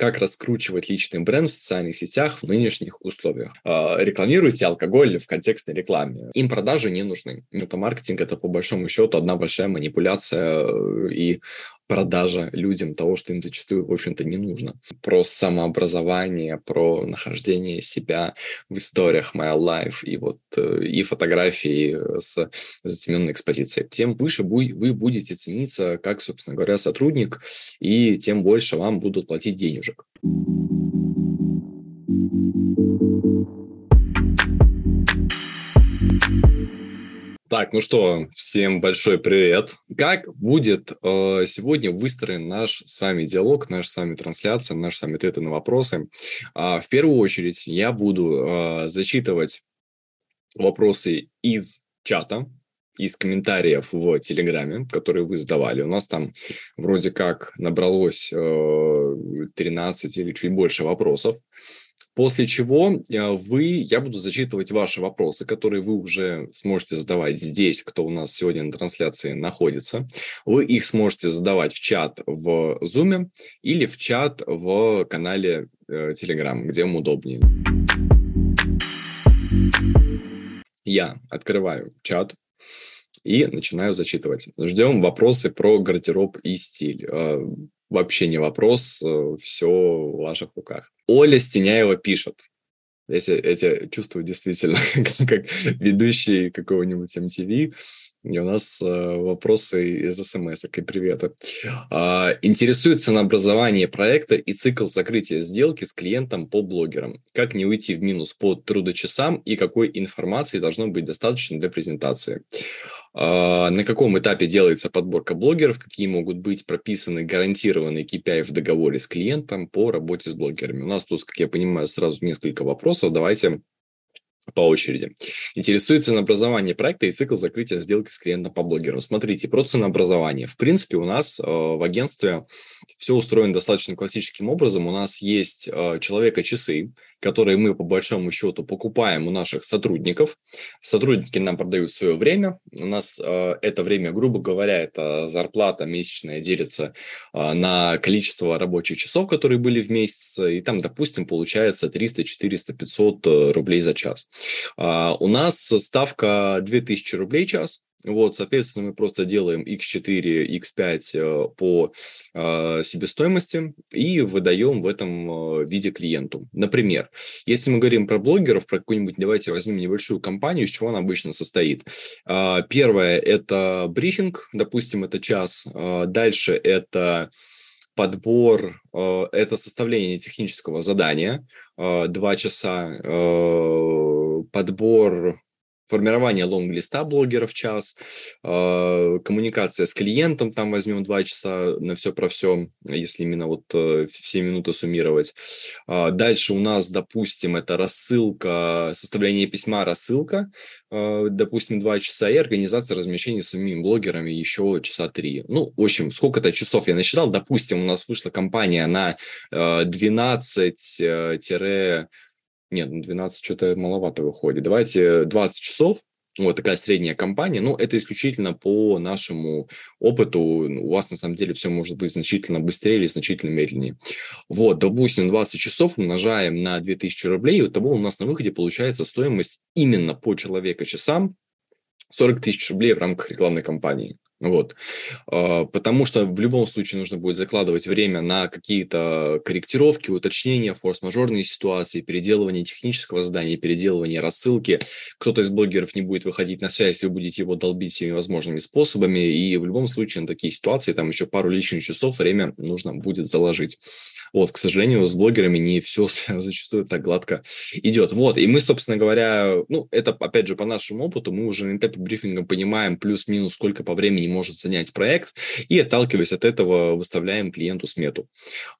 как раскручивать личный бренд в социальных сетях в нынешних условиях. Э, рекламируйте алкоголь в контекстной рекламе. Им продажи не нужны. Это маркетинг – это по большому счету одна большая манипуляция э, и продажа людям того, что им зачастую, в общем-то, не нужно. Про самообразование, про нахождение себя в историях My Life и вот э, и фотографии с затемненной экспозицией. Тем выше вы будете цениться как, собственно говоря, сотрудник, и тем больше вам будут платить денежек. Так, ну что, всем большой привет. Как будет э, сегодня выстроен наш с вами диалог, наша с вами трансляция, наши с вами ответы на вопросы? Э, в первую очередь я буду э, зачитывать вопросы из чата, из комментариев в Телеграме, которые вы задавали. У нас там вроде как набралось э, 13 или чуть больше вопросов. После чего э, вы, я буду зачитывать ваши вопросы, которые вы уже сможете задавать здесь, кто у нас сегодня на трансляции находится. Вы их сможете задавать в чат в Zoom или в чат в канале э, Telegram, где вам удобнее. Я открываю чат и начинаю зачитывать. Ждем вопросы про гардероб и стиль. Э, вообще не вопрос, э, все в ваших руках. Оля Стеняева пишет. Если я тебя чувствую действительно как ведущий какого-нибудь MTV, и у нас э, вопросы из смс и привета. Интересует ценообразование проекта и цикл закрытия сделки с клиентом по блогерам. Как не уйти в минус по трудочасам и какой информации должно быть достаточно для презентации. А, на каком этапе делается подборка блогеров, какие могут быть прописаны гарантированные KPI в договоре с клиентом по работе с блогерами. У нас тут, как я понимаю, сразу несколько вопросов. Давайте по очереди. Интересует ценообразование проекта и цикл закрытия сделки с клиентом по блогеру. Смотрите, про ценообразование. В принципе, у нас э, в агентстве все устроено достаточно классическим образом. У нас есть э, человека-часы, которые мы по большому счету покупаем у наших сотрудников. Сотрудники нам продают свое время. У нас э, это время, грубо говоря, это зарплата месячная делится э, на количество рабочих часов, которые были в месяц. И там, допустим, получается 300, 400, 500 рублей за час. Э, у нас ставка 2000 рублей час. Вот, соответственно, мы просто делаем x4, x5 э, по э, себестоимости и выдаем в этом э, виде клиенту. Например, если мы говорим про блогеров, про какую-нибудь, давайте возьмем небольшую компанию, из чего она обычно состоит. Первое – это брифинг, допустим, это час. Дальше это подбор, это составление технического задания, два часа, подбор формирование лонг-листа блогеров час, э, коммуникация с клиентом, там возьмем два часа на все про все, если именно вот э, все минуты суммировать. Э, дальше у нас, допустим, это рассылка, составление письма, рассылка, э, допустим, два часа, и организация размещения самими блогерами еще часа три. Ну, в общем, сколько-то часов я насчитал. Допустим, у нас вышла компания на э, 12 нет, 12 ну, что-то маловато выходит. Давайте 20 часов, вот такая средняя компания, ну, это исключительно по нашему опыту. У вас, на самом деле, все может быть значительно быстрее или значительно медленнее. Вот, допустим, 20 часов умножаем на 2000 рублей, и того у нас на выходе получается стоимость именно по человека часам 40 тысяч рублей в рамках рекламной кампании. Вот. А, потому что в любом случае нужно будет закладывать время на какие-то корректировки, уточнения, форс-мажорные ситуации, переделывание технического задания, переделывание рассылки. Кто-то из блогеров не будет выходить на связь, вы будете его долбить всеми возможными способами. И в любом случае на такие ситуации там еще пару лишних часов время нужно будет заложить. Вот, к сожалению, с блогерами не все зачастую так гладко идет. Вот, и мы, собственно говоря, ну, это, опять же, по нашему опыту, мы уже на этапе брифинга понимаем плюс-минус, сколько по времени может занять проект, и, отталкиваясь от этого, выставляем клиенту смету.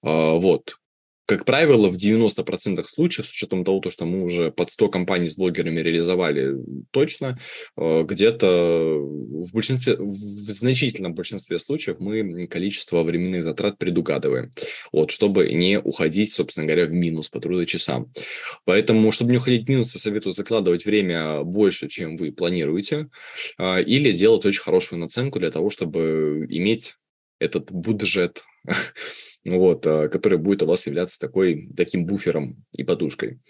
А, вот, как правило, в 90% случаев, с учетом того, что мы уже под 100 компаний с блогерами реализовали точно, э, где-то в, большинстве, в значительном большинстве случаев мы количество временных затрат предугадываем, вот, чтобы не уходить, собственно говоря, в минус по трудочасам. Поэтому, чтобы не уходить в минус, я советую закладывать время больше, чем вы планируете, э, или делать очень хорошую наценку для того, чтобы иметь этот бюджет вот, который будет у вас являться такой, таким буфером и подушкой.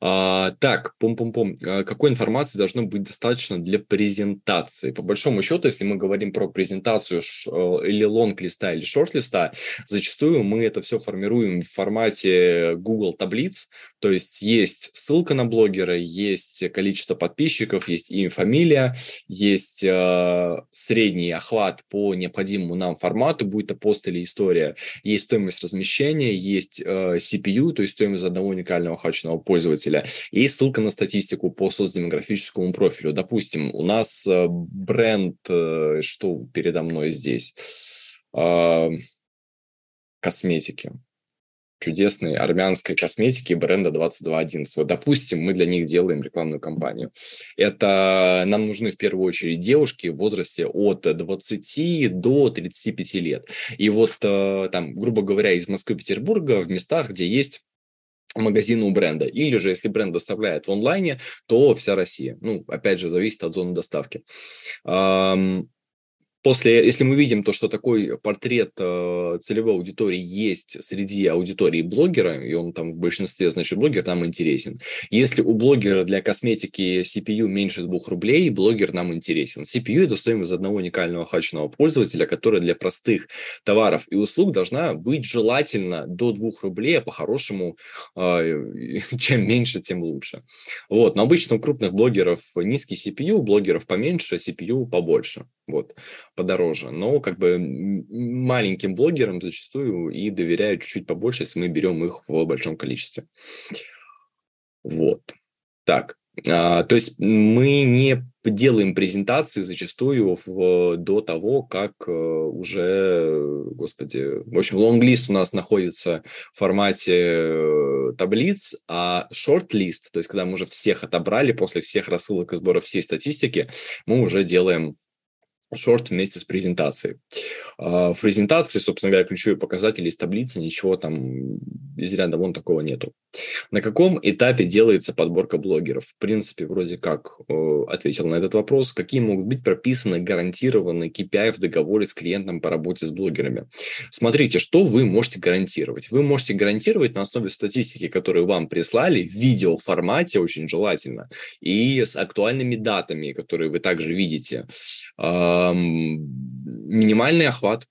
А, так, пум-пум-пум. А, какой информации должно быть достаточно для презентации? По большому счету, если мы говорим про презентацию ш, или лонг-листа, или шорт-листа, зачастую мы это все формируем в формате Google таблиц. То есть есть ссылка на блогера, есть количество подписчиков, есть имя, фамилия, есть э, средний охват по необходимому нам формату, будь то пост или история, есть стоимость размещения, есть э, CPU, то есть стоимость одного уникального охваченного пользователя, пользователя и ссылка на статистику по соцдемографическому профилю. Допустим, у нас э, бренд, э, что передо мной здесь, а, косметики чудесной армянской косметики бренда 2211. Вот, допустим, мы для них делаем рекламную кампанию. Это нам нужны в первую очередь девушки в возрасте от 20 до 35 лет. И вот э, там, грубо говоря, из Москвы, Петербурга в местах, где есть магазина у бренда. Или же, если бренд доставляет в онлайне, то вся Россия. Ну, опять же, зависит от зоны доставки после, если мы видим то, что такой портрет э, целевой аудитории есть среди аудитории блогера, и он там в большинстве, значит, блогер нам интересен. Если у блогера для косметики CPU меньше 2 рублей, блогер нам интересен. CPU – это стоимость одного уникального охваченного пользователя, которая для простых товаров и услуг должна быть желательно до 2 рублей, а по-хорошему, э, чем меньше, тем лучше. Вот. Но обычно у крупных блогеров низкий CPU, у блогеров поменьше, CPU побольше. Вот подороже. Но как бы маленьким блогерам зачастую и доверяют чуть-чуть побольше, если мы берем их в большом количестве. Вот. Так, а, то есть мы не делаем презентации зачастую в, до того, как э, уже, господи, в общем, лонглист у нас находится в формате э, таблиц, а шорт-лист, то есть когда мы уже всех отобрали после всех рассылок и сбора всей статистики, мы уже делаем шорт вместе с презентацией. А, в презентации, собственно говоря, ключевые показатели из таблицы, ничего там из ряда вон такого нету. На каком этапе делается подборка блогеров? В принципе, вроде как э, ответил на этот вопрос. Какие могут быть прописаны гарантированные KPI в договоре с клиентом по работе с блогерами? Смотрите, что вы можете гарантировать. Вы можете гарантировать на основе статистики, которую вам прислали, в видеоформате очень желательно, и с актуальными датами, которые вы также видите минимальный охват.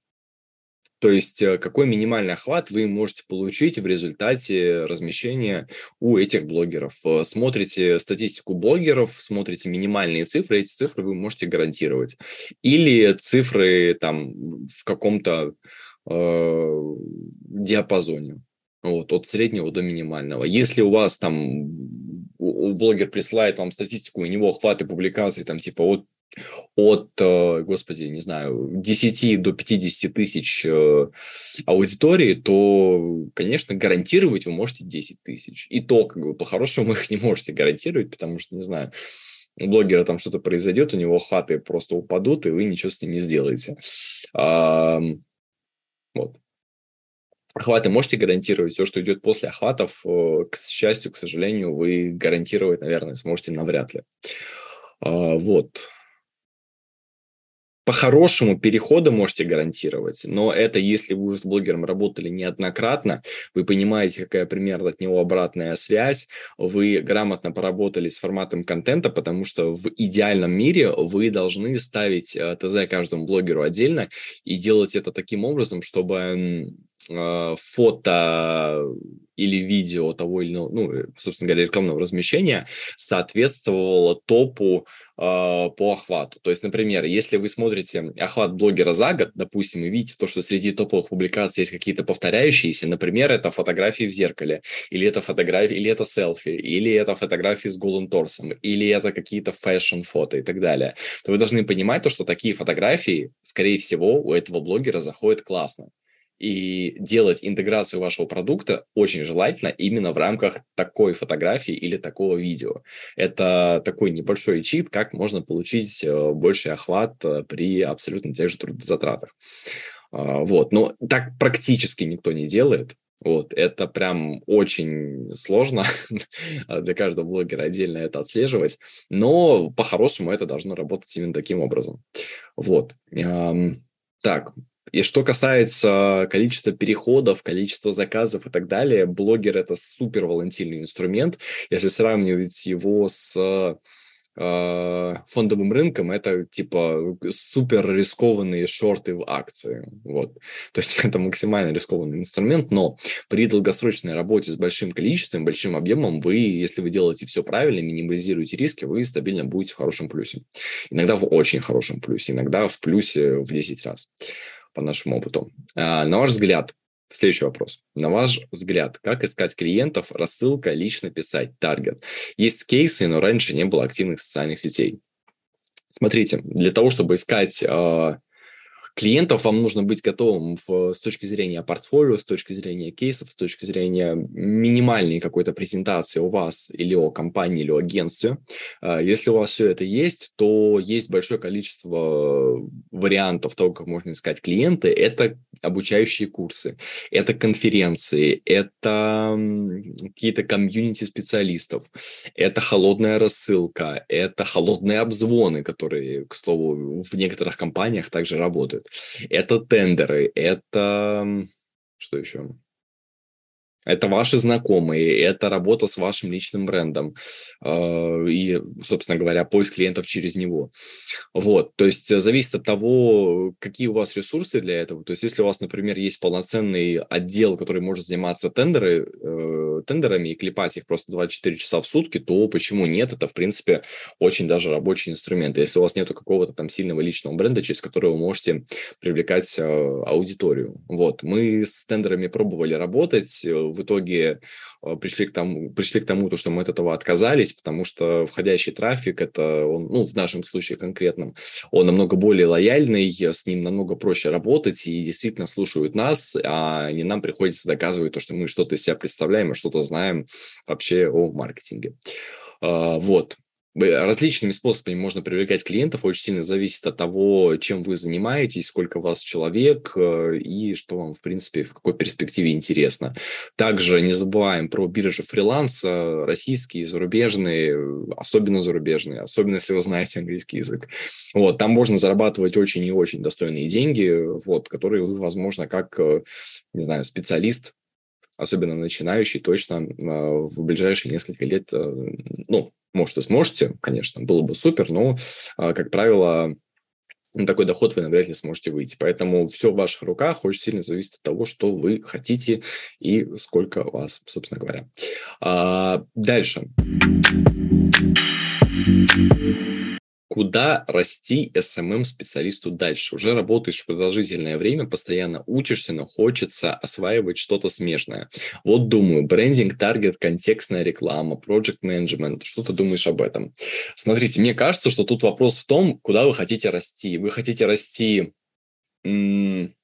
То есть э, какой минимальный охват вы можете получить в результате размещения у этих блогеров. Э, смотрите статистику блогеров, смотрите минимальные цифры, эти цифры вы можете гарантировать. Или цифры там в каком-то э, диапазоне. Вот, от среднего до минимального. Если у вас там блогер присылает вам статистику, у него охваты публикаций там типа от от, э, господи, не знаю, 10 до 50 тысяч э, аудитории, то, конечно, гарантировать вы можете 10 тысяч. И то, как бы, по-хорошему, их не можете гарантировать, потому что, не знаю, у блогера там что-то произойдет, у него охваты просто упадут, и вы ничего с ним не сделаете. Вот. Охваты можете гарантировать, все, что идет после охватов, э, к счастью, к сожалению, вы гарантировать, наверное, сможете навряд ли. А, вот по-хорошему перехода можете гарантировать, но это если вы уже с блогером работали неоднократно, вы понимаете, какая примерно от него обратная связь, вы грамотно поработали с форматом контента, потому что в идеальном мире вы должны ставить э, ТЗ каждому блогеру отдельно и делать это таким образом, чтобы э, фото или видео того или иного, ну, собственно говоря, рекламного размещения соответствовало топу по охвату. То есть, например, если вы смотрите охват блогера за год, допустим, и видите то, что среди топовых публикаций есть какие-то повторяющиеся, например, это фотографии в зеркале, или это фотографии, или это селфи, или это фотографии с голым торсом, или это какие-то фэшн-фото и так далее, то вы должны понимать то, что такие фотографии, скорее всего, у этого блогера заходят классно. И делать интеграцию вашего продукта очень желательно именно в рамках такой фотографии или такого видео. Это такой небольшой чит, как можно получить э, больший охват э, при абсолютно тех же трудозатратах. А, вот, но так практически никто не делает. Вот, это прям очень сложно для каждого блогера отдельно это отслеживать, но по-хорошему это должно работать именно таким образом. Вот. Так, И что касается количества переходов, количества заказов и так далее, блогер – это супер волатильный инструмент. Если сравнивать его с а, фондовым рынком это типа супер рискованные шорты в акции. Вот. То есть это максимально рискованный инструмент, но при долгосрочной работе с большим количеством, большим объемом, вы, если вы делаете все правильно, минимизируете риски, вы стабильно будете в хорошем плюсе. Иногда в очень хорошем плюсе, иногда в плюсе в 10 раз по нашему опыту. А, на ваш взгляд, Следующий вопрос. На ваш взгляд, как искать клиентов, рассылка, лично писать, таргет? Есть кейсы, но раньше не было активных социальных сетей. Смотрите, для того, чтобы искать э, клиентов вам нужно быть готовым в, с точки зрения портфолио, с точки зрения кейсов, с точки зрения минимальной какой-то презентации у вас или о компании, или о агентстве. А, если у вас все это есть, то есть большое количество вариантов того, как можно искать клиенты. Это обучающие курсы, это конференции, это какие-то комьюнити специалистов, это холодная рассылка, это холодные обзвоны, которые, к слову, в некоторых компаниях также работают. Это тендеры, это... Что еще? Это ваши знакомые, это работа с вашим личным брендом э, и, собственно говоря, поиск клиентов через него. Вот, то есть зависит от того, какие у вас ресурсы для этого. То есть если у вас, например, есть полноценный отдел, который может заниматься тендеры, э, тендерами и клепать их просто 24 часа в сутки, то почему нет? Это, в принципе, очень даже рабочий инструмент. Если у вас нет какого-то там сильного личного бренда, через который вы можете привлекать э, аудиторию. Вот, мы с тендерами пробовали работать, в итоге э, пришли к тому, пришли к тому, то, что мы от этого отказались, потому что входящий трафик, это он, ну, в нашем случае конкретном, он намного более лояльный, с ним намного проще работать и действительно слушают нас, а не нам приходится доказывать то, что мы что-то из себя представляем и что-то знаем вообще о маркетинге. А, вот. Различными способами можно привлекать клиентов, очень сильно зависит от того, чем вы занимаетесь, сколько вас человек э, и что вам, в принципе, в какой перспективе интересно. Также не забываем про биржи фриланса, российские, зарубежные, особенно зарубежные, особенно если вы знаете английский язык. Вот, там можно зарабатывать очень и очень достойные деньги, вот, которые вы, возможно, как, э, не знаю, специалист особенно начинающий, точно э, в ближайшие несколько лет, ну, может, и сможете, конечно, было бы супер, но, а, как правило, на такой доход вы навряд ли сможете выйти. Поэтому все в ваших руках очень сильно зависит от того, что вы хотите и сколько у вас, собственно говоря. А, дальше. Куда расти SMM-специалисту дальше? Уже работаешь продолжительное время, постоянно учишься, но хочется осваивать что-то смежное. Вот думаю, брендинг, таргет, контекстная реклама, project management. Что ты думаешь об этом? Смотрите, мне кажется, что тут вопрос в том, куда вы хотите расти. Вы хотите расти м-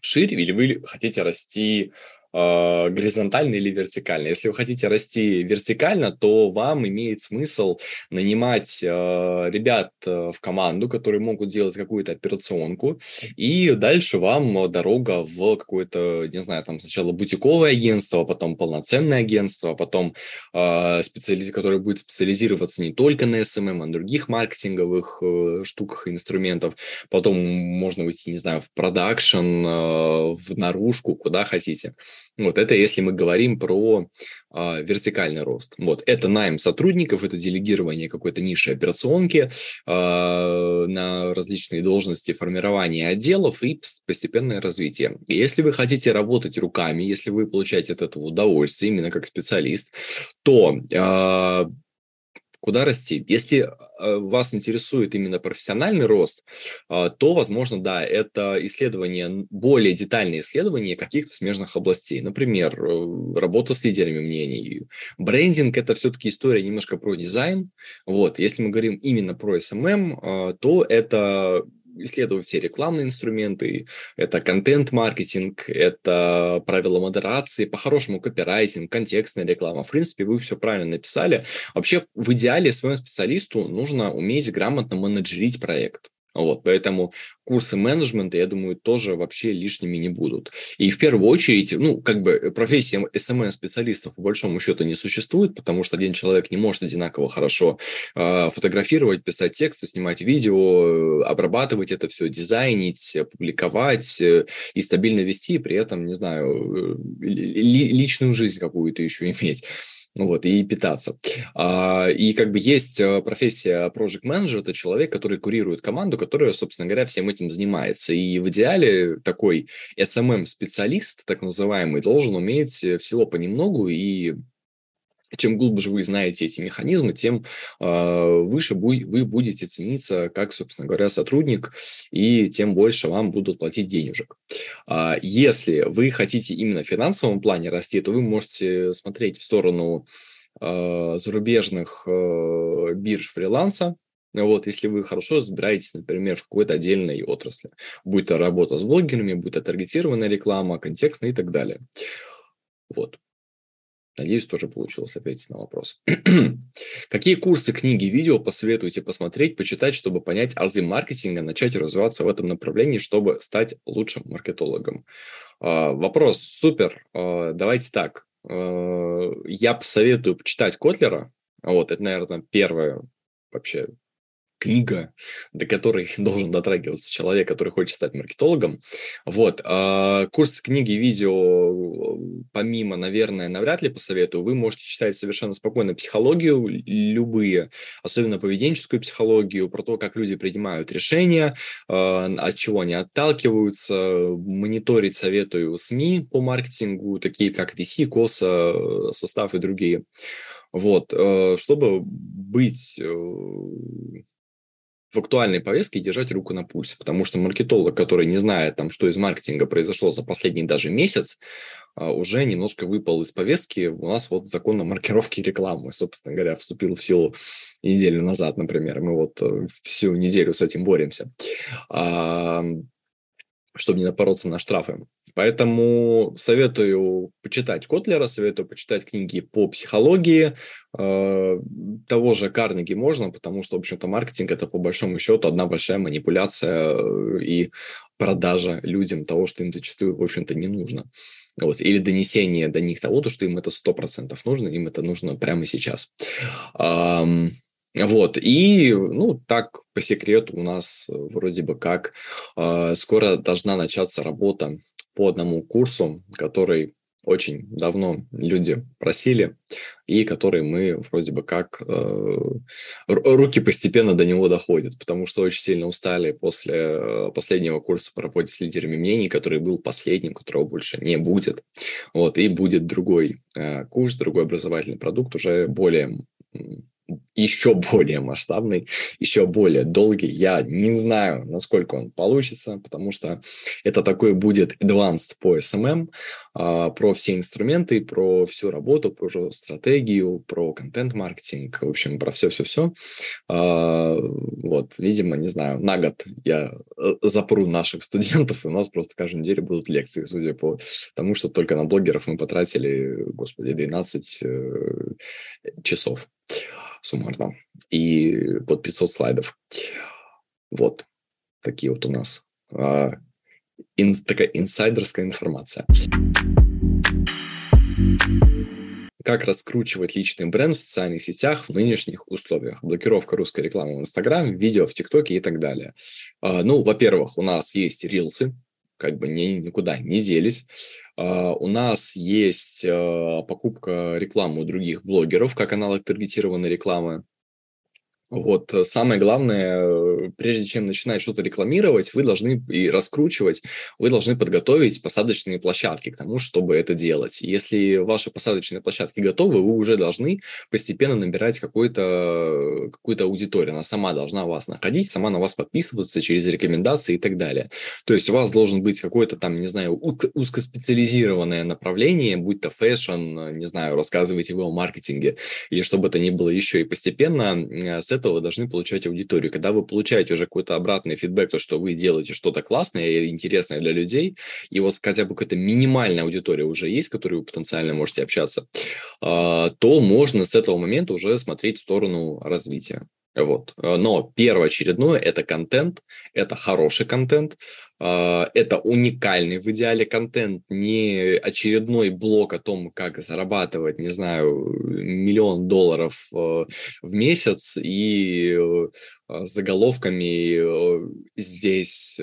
шире или вы хотите расти э, горизонтально или вертикально. Если вы хотите расти вертикально, то вам имеет смысл нанимать э, ребят в команду, которые могут делать какую-то операционку, и дальше вам дорога в какое-то, не знаю, там сначала бутиковое агентство, потом полноценное агентство, потом э, специализ... которое будет специализироваться не только на SMM, а на других маркетинговых э, штуках и инструментов. Потом можно уйти, не знаю, в продакшн, э, в наружку, куда хотите. Вот это если мы говорим про э, вертикальный рост. Вот это найм сотрудников, это делегирование какой-то ниши операционки э, на различные должности, формирование отделов и постепенное развитие. если вы хотите работать руками, если вы получаете от этого удовольствие именно как специалист, то э, куда расти. Если э, вас интересует именно профессиональный рост, а, то, возможно, да, это исследование, более детальное исследование каких-то смежных областей. Например, э, работа с лидерами мнений. Брендинг – это все-таки история немножко про дизайн. Вот, если мы говорим именно про SMM, то это исследовать все рекламные инструменты, это контент-маркетинг, это правила модерации, по-хорошему копирайтинг, контекстная реклама. В принципе, вы все правильно написали. Вообще, в идеале своему специалисту нужно уметь грамотно менеджерить проект. Вот, поэтому курсы менеджмента, я думаю, тоже вообще лишними не будут. И в первую очередь, ну, как бы профессия SMM-специалистов по большому счету не существует, потому что один человек не может одинаково хорошо э, фотографировать, писать тексты, снимать видео, обрабатывать это все, дизайнить, публиковать э, и стабильно вести, при этом, не знаю, э, ли, личную жизнь какую-то еще иметь вот, и питаться. А, и как бы есть э, профессия project manager, это человек, который курирует команду, которая, собственно говоря, всем этим занимается. И в идеале такой SMM-специалист, так называемый, должен уметь всего понемногу и чем глубже вы знаете эти механизмы, тем э, выше бу- вы будете цениться как, собственно говоря, сотрудник, и тем больше вам будут платить денежек. А если вы хотите именно в финансовом плане расти, то вы можете смотреть в сторону э, зарубежных э, бирж фриланса, вот, если вы хорошо разбираетесь, например, в какой-то отдельной отрасли, будь то работа с блогерами, будь то таргетированная реклама, контекстная и так далее. Вот. Надеюсь, тоже получилось ответить на вопрос. Какие курсы, книги, видео посоветуете посмотреть, почитать, чтобы понять азы маркетинга, начать развиваться в этом направлении, чтобы стать лучшим маркетологом? А, вопрос супер. А, давайте так. А, я посоветую почитать Котлера. Вот, это, наверное, первое вообще книга, до которой должен дотрагиваться человек, который хочет стать маркетологом. Вот. А курс книги, видео, помимо, наверное, навряд ли посоветую, вы можете читать совершенно спокойно психологию, любые, особенно поведенческую психологию, про то, как люди принимают решения, а, от чего они отталкиваются, мониторить советую СМИ по маркетингу, такие как VC, КОСа, состав и другие. Вот, э, чтобы быть э, в актуальной повестке держать руку на пульсе, потому что маркетолог, который не знает, там, что из маркетинга произошло за последний даже месяц, а, уже немножко выпал из повестки. У нас вот закон о маркировке рекламы, собственно говоря, вступил в силу неделю назад, например. Мы вот э, всю неделю с этим боремся, чтобы не напороться на штрафы. Поэтому советую почитать Котлера, советую почитать книги по психологии. Э, того же Карнеги можно, потому что, в общем-то, маркетинг – это, по большому счету, одна большая манипуляция э, и продажа людям того, что им зачастую, в общем-то, не нужно. Вот. Или донесение до них того, что им это 100% нужно, им это нужно прямо сейчас. Вот, и, ну, так, по секрету, у нас вроде бы как э, скоро должна начаться работа по одному курсу, который очень давно люди просили, и который мы вроде бы как э, руки постепенно до него доходят, потому что очень сильно устали после э, последнего курса по работе с лидерами мнений, который был последним, которого больше не будет. Вот, и будет другой э, курс, другой образовательный продукт, уже более еще более масштабный, еще более долгий. Я не знаю, насколько он получится, потому что это такой будет advanced по SMM, а, про все инструменты, про всю работу, про стратегию, про контент-маркетинг, в общем, про все-все-все. А, вот, видимо, не знаю, на год я э, запру наших студентов, и у нас просто каждую неделю будут лекции, судя по тому, что только на блогеров мы потратили, господи, 12 э, часов суммарно. И под 500 слайдов. Вот. Такие вот у нас а, ин, такая инсайдерская информация. Как раскручивать личный бренд в социальных сетях в нынешних условиях? Блокировка русской рекламы в Инстаграме, видео в ТикТоке и так далее. А, ну, во-первых, у нас есть рилсы, как бы ни, никуда не делись. Uh, у нас есть uh, покупка рекламы у других блогеров, как аналог таргетированной рекламы. Вот э, самое главное, прежде чем начинать что-то рекламировать, вы должны и раскручивать, вы должны подготовить посадочные площадки к тому, чтобы это делать. Если ваши посадочные площадки готовы, вы уже должны постепенно набирать какую-то какую аудиторию. Она сама должна вас находить, сама на вас подписываться через рекомендации и так далее. То есть у вас должен быть какое-то там, не знаю, узкоспециализированное направление, будь то fashion, не знаю, рассказывайте вы о маркетинге или что бы то ни было еще. И постепенно э, с этого должны получать аудиторию. Когда вы получаете уже какой-то обратный фидбэк, то, что вы делаете что-то классное и интересное для людей, и у вас хотя бы какая-то минимальная аудитория уже есть, с которой вы потенциально можете общаться, а, то можно с этого момента уже смотреть в сторону развития. Вот. Но первоочередное – это контент, это хороший контент, это уникальный в идеале контент, не очередной блок о том, как зарабатывать, не знаю, миллион долларов э, в месяц и э, заголовками э, здесь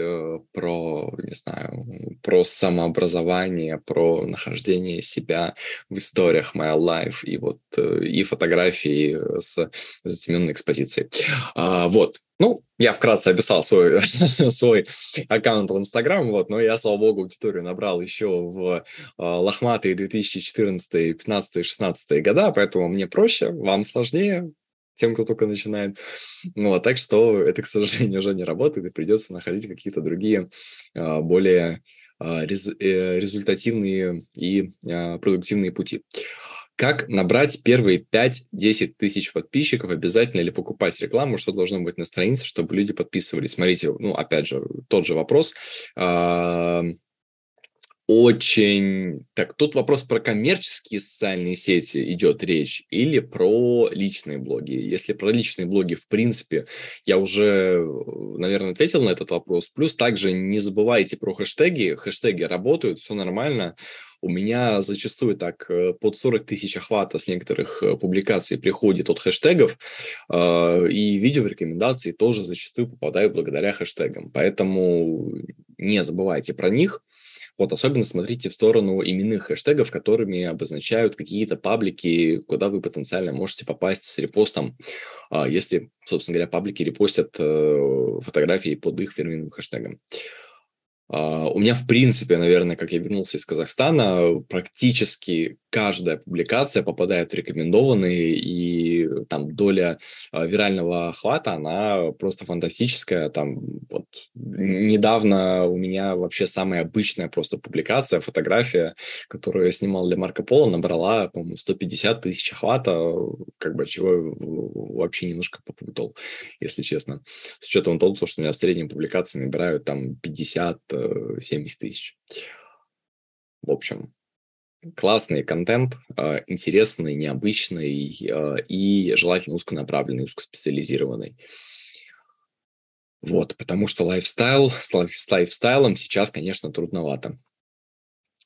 про, не знаю, про самообразование, про нахождение себя в историях My Life и вот и фотографии с затемненной экспозицией. А, вот. Ну, я вкратце описал свой, свой аккаунт в Инстаграм, вот, но я, слава богу, аудиторию набрал еще в э, лохматые 2014, 15, 16 года, поэтому мне проще, вам сложнее, тем, кто только начинает. Вот, так что это, к сожалению, уже не работает, и придется находить какие-то другие, э, более э, результативные и продуктивные пути. Как набрать первые 5-10 тысяч подписчиков? Обязательно ли покупать рекламу? Что должно быть на странице, чтобы люди подписывались? Смотрите, ну, опять же, тот же вопрос. А, очень... Так, тут вопрос про коммерческие социальные сети идет речь или про личные блоги. Если про личные блоги, в принципе, я уже, наверное, ответил на этот вопрос. Плюс также не забывайте про хэштеги. Хэштеги работают, все нормально. У меня зачастую так э, под 40 тысяч охвата с некоторых э, публикаций приходит от хэштегов, а, и видео в рекомендации тоже зачастую попадают благодаря хэштегам. Поэтому не забывайте про них. Вот особенно смотрите в сторону именных хэштегов, которыми обозначают какие-то паблики, куда вы потенциально можете попасть с репостом, а, если, собственно говоря, паблики репостят э, фотографии под их фирменным хэштегом. А, у меня, в принципе, наверное, как я вернулся из Казахстана, практически каждая публикация попадает в рекомендованные, и там доля а, вирального охвата, она просто фантастическая. Там вот недавно у меня вообще самая обычная просто публикация, фотография, которую я снимал для Марко Поло, набрала, по-моему, 150 тысяч охвата, как бы чего вообще немножко попутал, если честно. С учетом того, что у меня средние публикации набирают там 50 70 тысяч. В общем, классный контент, а, интересный, необычный а, и желательно узконаправленный, узкоспециализированный. Вот, потому что лайфстайл, с лайфстайлом сейчас, конечно, трудновато.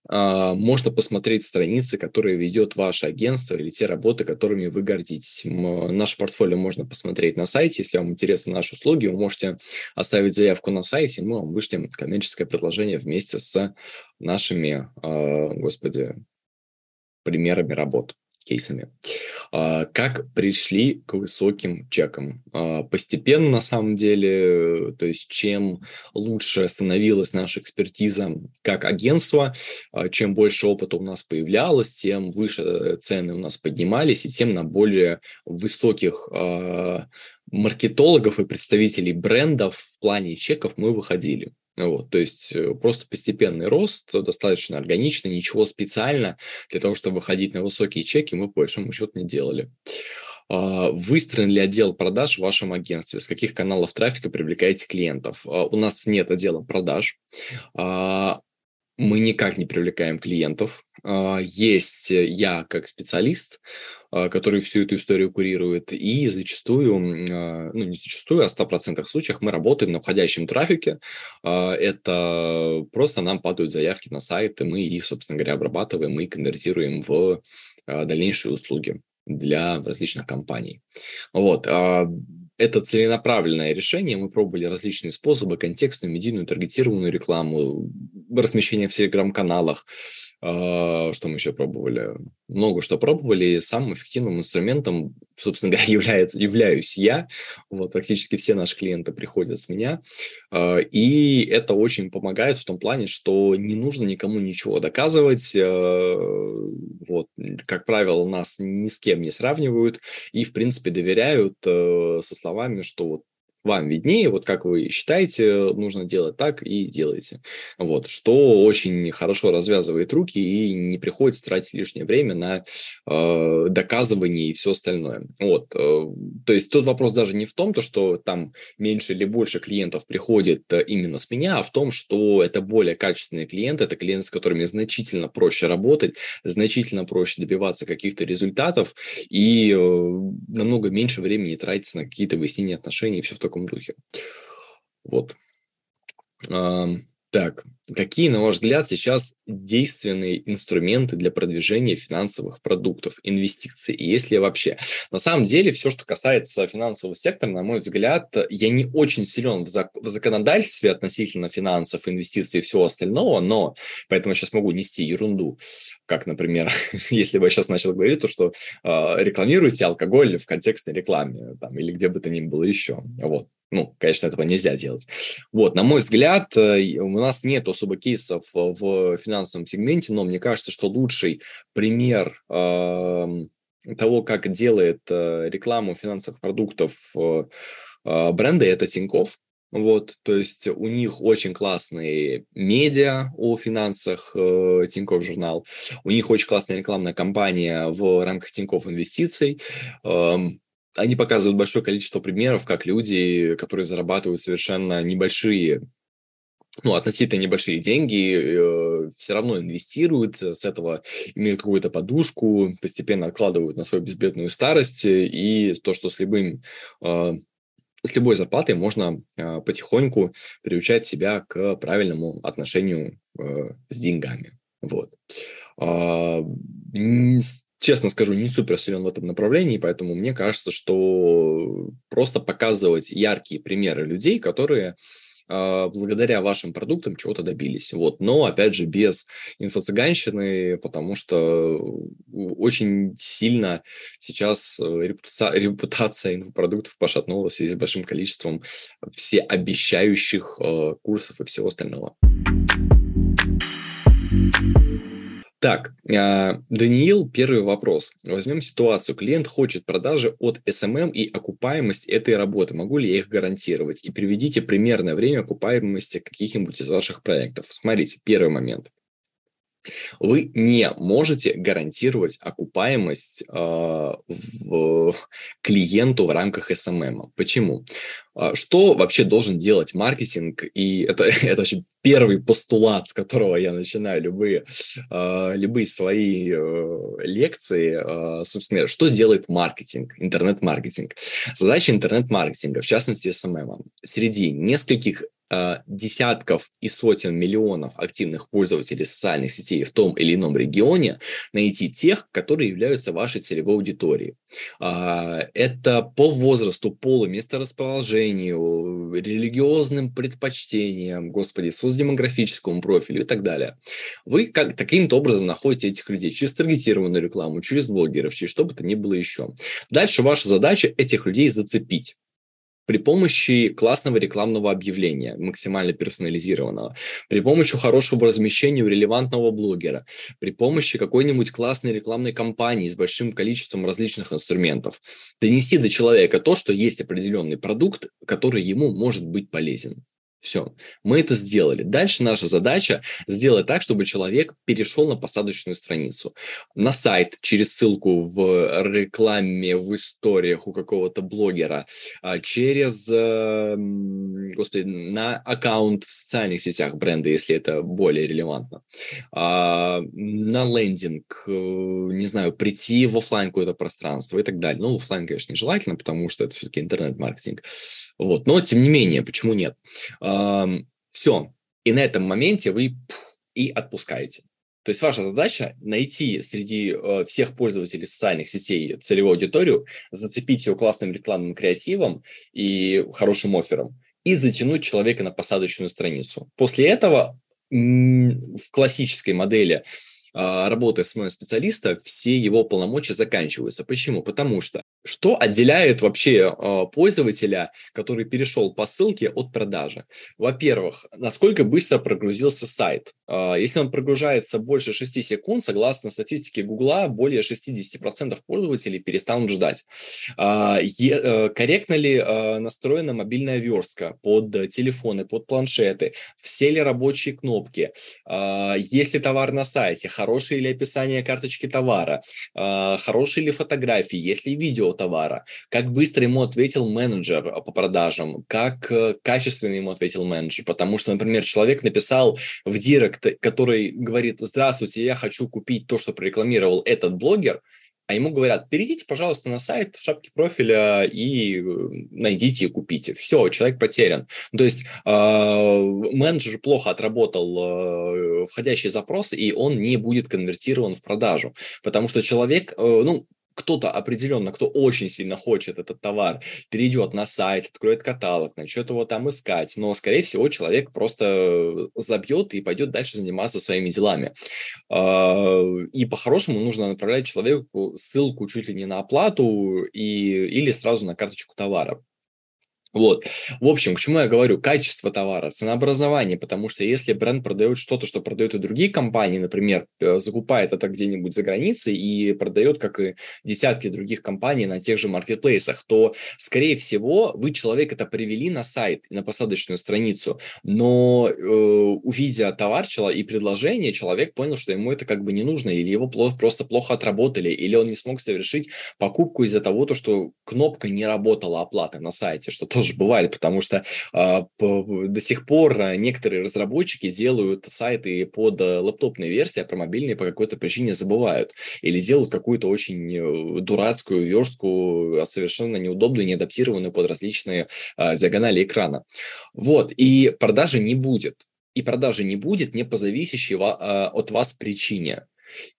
А, можно посмотреть страницы, которые ведет ваше агентство или те работы, которыми вы гордитесь. Наше портфолио можно посмотреть на сайте. Если вам интересны наши услуги, вы можете оставить заявку на сайте, мы вам вышлем коммерческое предложение вместе с нашими, а, господи, примерами работ кейсами. А, как пришли к высоким чекам? А, постепенно, на самом деле, то есть чем лучше становилась наша экспертиза как агентство, а, чем больше опыта у нас появлялось, тем выше цены у нас поднимались, и тем на более высоких маркетологов и представителей брендов в плане чеков мы выходили. Вот, то есть э, просто постепенный рост, достаточно органичный, ничего специально для того, чтобы выходить на высокие чеки, мы по большому счету не делали. А, выстроен ли отдел продаж в вашем агентстве? С каких каналов трафика привлекаете клиентов? А, у нас нет отдела продаж. А, мы никак не привлекаем клиентов. Есть я как специалист, который всю эту историю курирует. И зачастую, а, ну не зачастую, а в 100% случаях мы работаем на входящем трафике. А, это просто нам падают заявки на сайт, и мы их, собственно говоря, обрабатываем и конвертируем в дальнейшие услуги для различных компаний. Вот. Это целенаправленное решение. Мы пробовали различные способы, контекстную, медийную, таргетированную рекламу, размещение в телеграм-каналах, а, что мы еще пробовали? Много что пробовали. Самым эффективным инструментом, собственно говоря, является, являюсь я. Вот, практически все наши клиенты приходят с меня. А, и это очень помогает в том плане, что не нужно никому ничего доказывать. А, вот, как правило, нас ни с кем не сравнивают и, в принципе, доверяют со словами, что вот вам виднее, вот как вы считаете, нужно делать так и делайте. Вот, что очень хорошо развязывает руки и не приходится тратить лишнее время на э, доказывание и все остальное. Вот, э, то есть тут вопрос даже не в том, то, что там меньше или больше клиентов приходит э, именно с меня, а в том, что это более качественные клиенты, это клиенты, с которыми значительно проще работать, значительно проще добиваться каких-то результатов и э, намного меньше времени тратится на какие-то выяснения отношений и все в таком таком духе. Вот. Так, какие, на ваш взгляд, сейчас действенные инструменты для продвижения финансовых продуктов, инвестиций, и есть ли вообще? На самом деле, все, что касается финансового сектора, на мой взгляд, я не очень силен в, зак- в законодательстве относительно финансов, инвестиций и всего остального, но поэтому сейчас могу нести ерунду, как, например, если бы я сейчас начал говорить, то, что э, рекламируйте алкоголь в контекстной рекламе там, или где бы то ни было еще. Вот. Ну, конечно, этого нельзя делать. Вот, на мой взгляд, э, у нас нет особо кейсов в финансовом сегменте, но мне кажется, что лучший пример э, того, как делает э, рекламу финансовых продуктов э, э, бренды, это Тинькофф. Вот, то есть у них очень классные медиа о финансах, э, Тинькофф журнал. У них очень классная рекламная кампания в рамках Тинькофф инвестиций. Эм, они показывают большое количество примеров, как люди, которые зарабатывают совершенно небольшие ну, относительно небольшие деньги, э, все равно инвестируют, с этого имеют какую-то подушку, постепенно откладывают на свою безбедную старость, и то, что с любым э, с любой зарплатой можно э, потихоньку приучать себя к правильному отношению э, с деньгами. Вот. Э, честно скажу, не супер силен в этом направлении, поэтому мне кажется, что просто показывать яркие примеры людей, которые а, благодаря вашим продуктам чего-то добились. Вот. Но, опять же, без инфо-цыганщины, потому что очень сильно сейчас э, репутация, репутация инфопродуктов пошатнулась и с большим количеством всеобещающих э, курсов и всего остального. Так, а, Даниил, первый вопрос. Возьмем ситуацию. Клиент хочет продажи от SMM и окупаемость этой работы. Могу ли я их гарантировать? И приведите примерное время окупаемости каких-нибудь из ваших проектов. Смотрите, первый момент. Вы не можете гарантировать окупаемость э, в клиенту в рамках SMM. Почему? А, что вообще должен делать маркетинг? И это, это вообще первый постулат, с которого я начинаю любые, э, любые свои э, лекции. Э, собственно, что делает маркетинг, интернет-маркетинг? Задача интернет-маркетинга, в частности SMM, среди нескольких Э, десятков и сотен миллионов активных пользователей социальных сетей в том или ином регионе, найти тех, которые являются вашей целевой аудиторией. А, это по возрасту, полу, месторасположению, религиозным предпочтениям, господи, соцдемографическому профилю и так далее. Вы как таким-то образом находите этих людей через таргетированную рекламу, через блогеров, через что бы то ни было еще. Дальше ваша задача этих людей зацепить при помощи классного рекламного объявления, максимально персонализированного, при помощи хорошего размещения у релевантного блогера, при помощи какой-нибудь классной рекламной кампании с большим количеством различных инструментов. Донести до человека то, что есть определенный продукт, который ему может быть полезен. Все, мы это сделали. Дальше наша задача сделать так, чтобы человек перешел на посадочную страницу. На сайт через ссылку в рекламе, в историях у какого-то блогера, а, через, эм, господи, на аккаунт в социальных сетях бренда, если это более релевантно. А, на лендинг, э, не знаю, прийти в офлайн какое-то пространство и так далее. Ну, офлайн, конечно, нежелательно, потому что это все-таки интернет-маркетинг. Вот. Но, тем не менее, почему нет? Все. И на этом моменте вы и отпускаете. То есть ваша задача найти среди э, всех пользователей социальных сетей целевую аудиторию, зацепить ее классным рекламным креативом и хорошим оффером и затянуть человека на посадочную страницу. После этого в классической модели а, работы SMM-специалиста, все его полномочия заканчиваются. Почему? Потому что что отделяет вообще э, пользователя, который перешел по ссылке от продажи? Во-первых, насколько быстро прогрузился сайт. А, если он прогружается больше 6 секунд, согласно статистике Гугла, более 60% пользователей перестанут ждать. А, э, корректно ли а, настроена мобильная верстка под телефоны, под планшеты? Все ли рабочие кнопки? Есть ли товар на сайте? Хорошее ли описание карточки товара? Хорошие ли фотографии? Есть ли видео товара? Как быстро ему ответил менеджер по продажам? Как э, качественно ему ответил менеджер? Потому что, например, человек написал в директ который говорит, здравствуйте, я хочу купить то, что прорекламировал этот блогер, а ему говорят, перейдите, пожалуйста, на сайт в шапке профиля и э, найдите и купите. Все, человек потерян. То есть э, менеджер плохо отработал э, входящий запрос, и он не будет конвертирован в продажу. Потому что человек, э, ну, кто-то определенно, кто очень сильно хочет этот товар, перейдет на сайт, откроет каталог, начнет его там искать, но, скорее всего, человек просто забьет и пойдет дальше заниматься своими делами. А, и по-хорошему нужно направлять человеку ссылку чуть ли не на оплату и, или сразу на карточку товара. Вот. В общем, к чему я говорю? Качество товара, ценообразование, потому что если бренд продает что-то, что продают и другие компании, например, э, закупает это где-нибудь за границей и продает, как и десятки других компаний на тех же маркетплейсах, то, скорее всего, вы человек это привели на сайт, на посадочную страницу, но э, увидя товар и предложение, человек понял, что ему это как бы не нужно, или его плохо, просто плохо отработали, или он не смог совершить покупку из-за того, что кнопка не работала оплаты на сайте, что тоже тоже бывали, потому что а, по, до сих пор а, некоторые разработчики делают сайты под а, лэптопные версии, а про мобильные по какой-то причине забывают. Или делают какую-то очень э, дурацкую верстку, а, совершенно неудобную, не адаптированную под различные а, диагонали экрана. Вот, и продажи не будет. И продажи не будет не по зависящей от вас причине.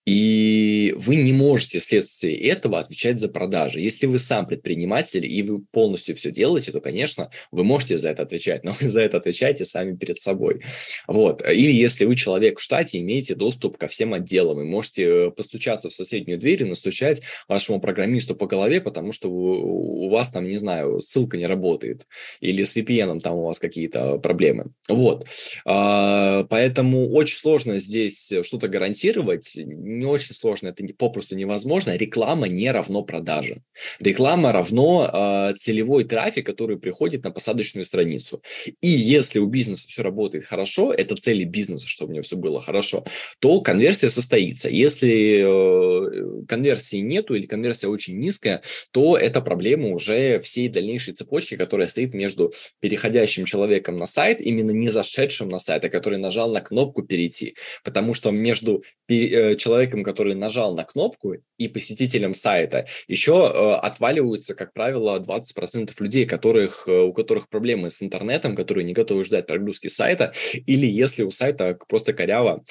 И вы не можете вследствие этого отвечать за продажи. Если вы сам предприниматель и вы полностью все делаете, то, конечно, вы можете за это отвечать, но вы за это отвечаете сами перед собой. Вот. Или если вы человек в штате, имеете доступ ко всем отделам и можете э, постучаться в соседнюю дверь и настучать вашему программисту по голове, потому что у вас там, не знаю, ссылка не работает, или с VPN там у вас какие-то проблемы. Вот. А, поэтому очень сложно здесь что-то гарантировать, не очень сложно, это попросту невозможно. Реклама не равно продаже. Реклама равно э, целевой трафик, который приходит на посадочную страницу. И если у бизнеса все работает хорошо, это цели бизнеса, чтобы у него все было хорошо, то конверсия состоится. Если э, конверсии нету или конверсия очень низкая, то это проблема уже всей дальнейшей цепочки, которая стоит между переходящим человеком на сайт, именно не зашедшим на сайт, а который нажал на кнопку перейти. Потому что между э, человеком, который нажал на кнопку, и посетителем сайта, еще э, отваливаются, как правило, 20% людей, которых, э, у которых проблемы с интернетом, которые не готовы ждать прогрузки сайта, или если у сайта просто коряво,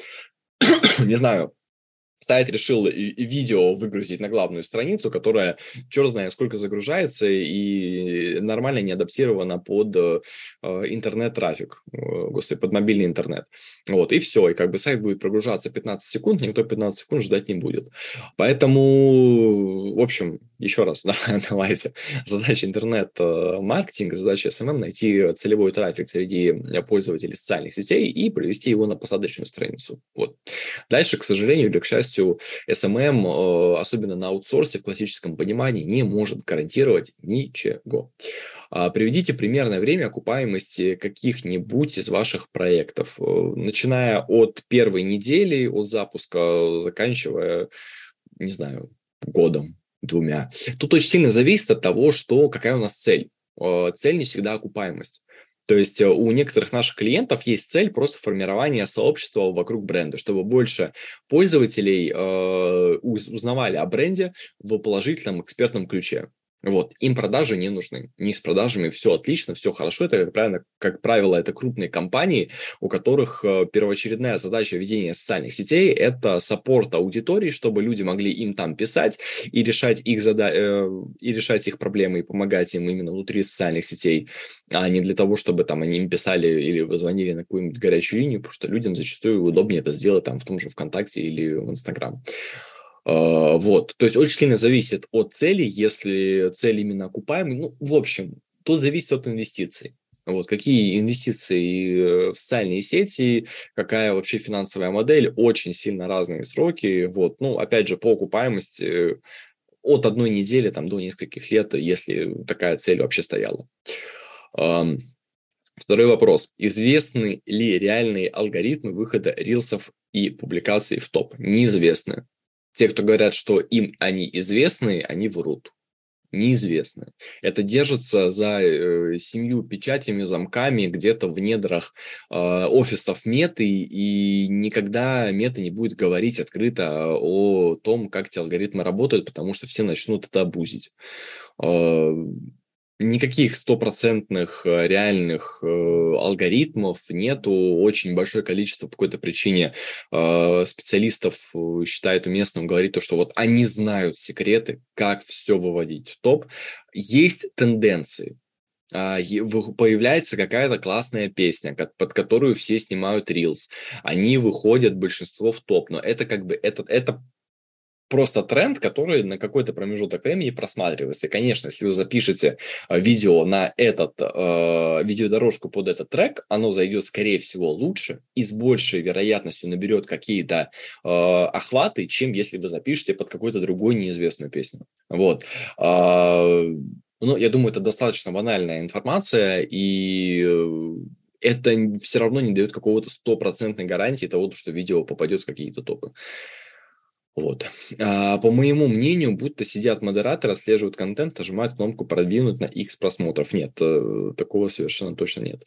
не знаю, сайт решил видео выгрузить на главную страницу, которая черт знает сколько загружается и нормально не адаптирована под э, интернет-трафик, э, господи, под мобильный интернет. Вот, и все, и как бы сайт будет прогружаться 15 секунд, никто 15 секунд ждать не будет. Поэтому, в общем, еще раз, давайте, задача интернет-маркетинга, задача SMM найти целевой трафик среди пользователей социальных сетей и провести его на посадочную страницу. Вот. Дальше, к сожалению или к счастью, SMM, э, особенно на аутсорсе в классическом понимании, не может гарантировать ничего. А, приведите примерное время окупаемости каких-нибудь из ваших проектов, э, начиная от первой недели, от запуска, заканчивая, не знаю, годом, двумя. Тут очень сильно зависит от того, что, какая у нас цель. Э, цель не всегда окупаемость. То есть э, у некоторых наших клиентов есть цель просто формирования сообщества вокруг бренда, чтобы больше пользователей э, узнавали о бренде в положительном экспертном ключе. Вот, им продажи не нужны. Не с продажами все отлично, все хорошо. Это, как правило, как правило, это крупные компании, у которых э, первоочередная задача ведения социальных сетей – это саппорт аудитории, чтобы люди могли им там писать и решать их, зада... Э, и решать их проблемы и помогать им именно внутри социальных сетей, а не для того, чтобы там они им писали или звонили на какую-нибудь горячую линию, потому что людям зачастую удобнее это сделать там в том же ВКонтакте или в Инстаграм. А, вот, то есть очень сильно зависит от цели, если цель именно окупаемый, ну, в общем, то зависит от инвестиций. Вот, какие инвестиции в социальные сети, какая вообще финансовая модель, очень сильно разные сроки. Вот, ну, опять же, по окупаемости от одной недели там, до нескольких лет, если такая цель вообще стояла. Второй вопрос. Известны ли реальные алгоритмы выхода рилсов и публикаций в топ? Неизвестны. Те, кто говорят, что им они известны, они врут. Неизвестны. Это держится за э, семью печатями, замками где-то в недрах э, офисов меты, и никогда мета не будет говорить открыто о том, как эти алгоритмы работают, потому что все начнут это абузить. Э, никаких стопроцентных э, реальных э, алгоритмов нету. Очень большое количество по какой-то причине э, специалистов э, считает уместным говорить то, что вот они знают секреты, как все выводить в топ. Есть тенденции, а, появляется какая-то классная песня, под которую все снимают рилс. Они выходят большинство в топ, но это как бы это, это просто тренд, который на какой-то промежуток времени просматривается. И, конечно, если вы запишете э, видео на этот, э, видеодорожку под этот трек, оно зайдет, скорее всего, лучше и с большей вероятностью наберет какие-то э, охваты, чем если вы запишете под какую-то другую неизвестную песню. Вот. Э, ну, я думаю, это достаточно банальная информация, и э, это все равно не дает какого-то стопроцентной гарантии того, что видео попадет в какие-то топы. Вот. А, по моему мнению, будто сидят модераторы, отслеживают контент, нажимают кнопку «Продвинуть» на X просмотров. Нет, э, такого совершенно точно нет.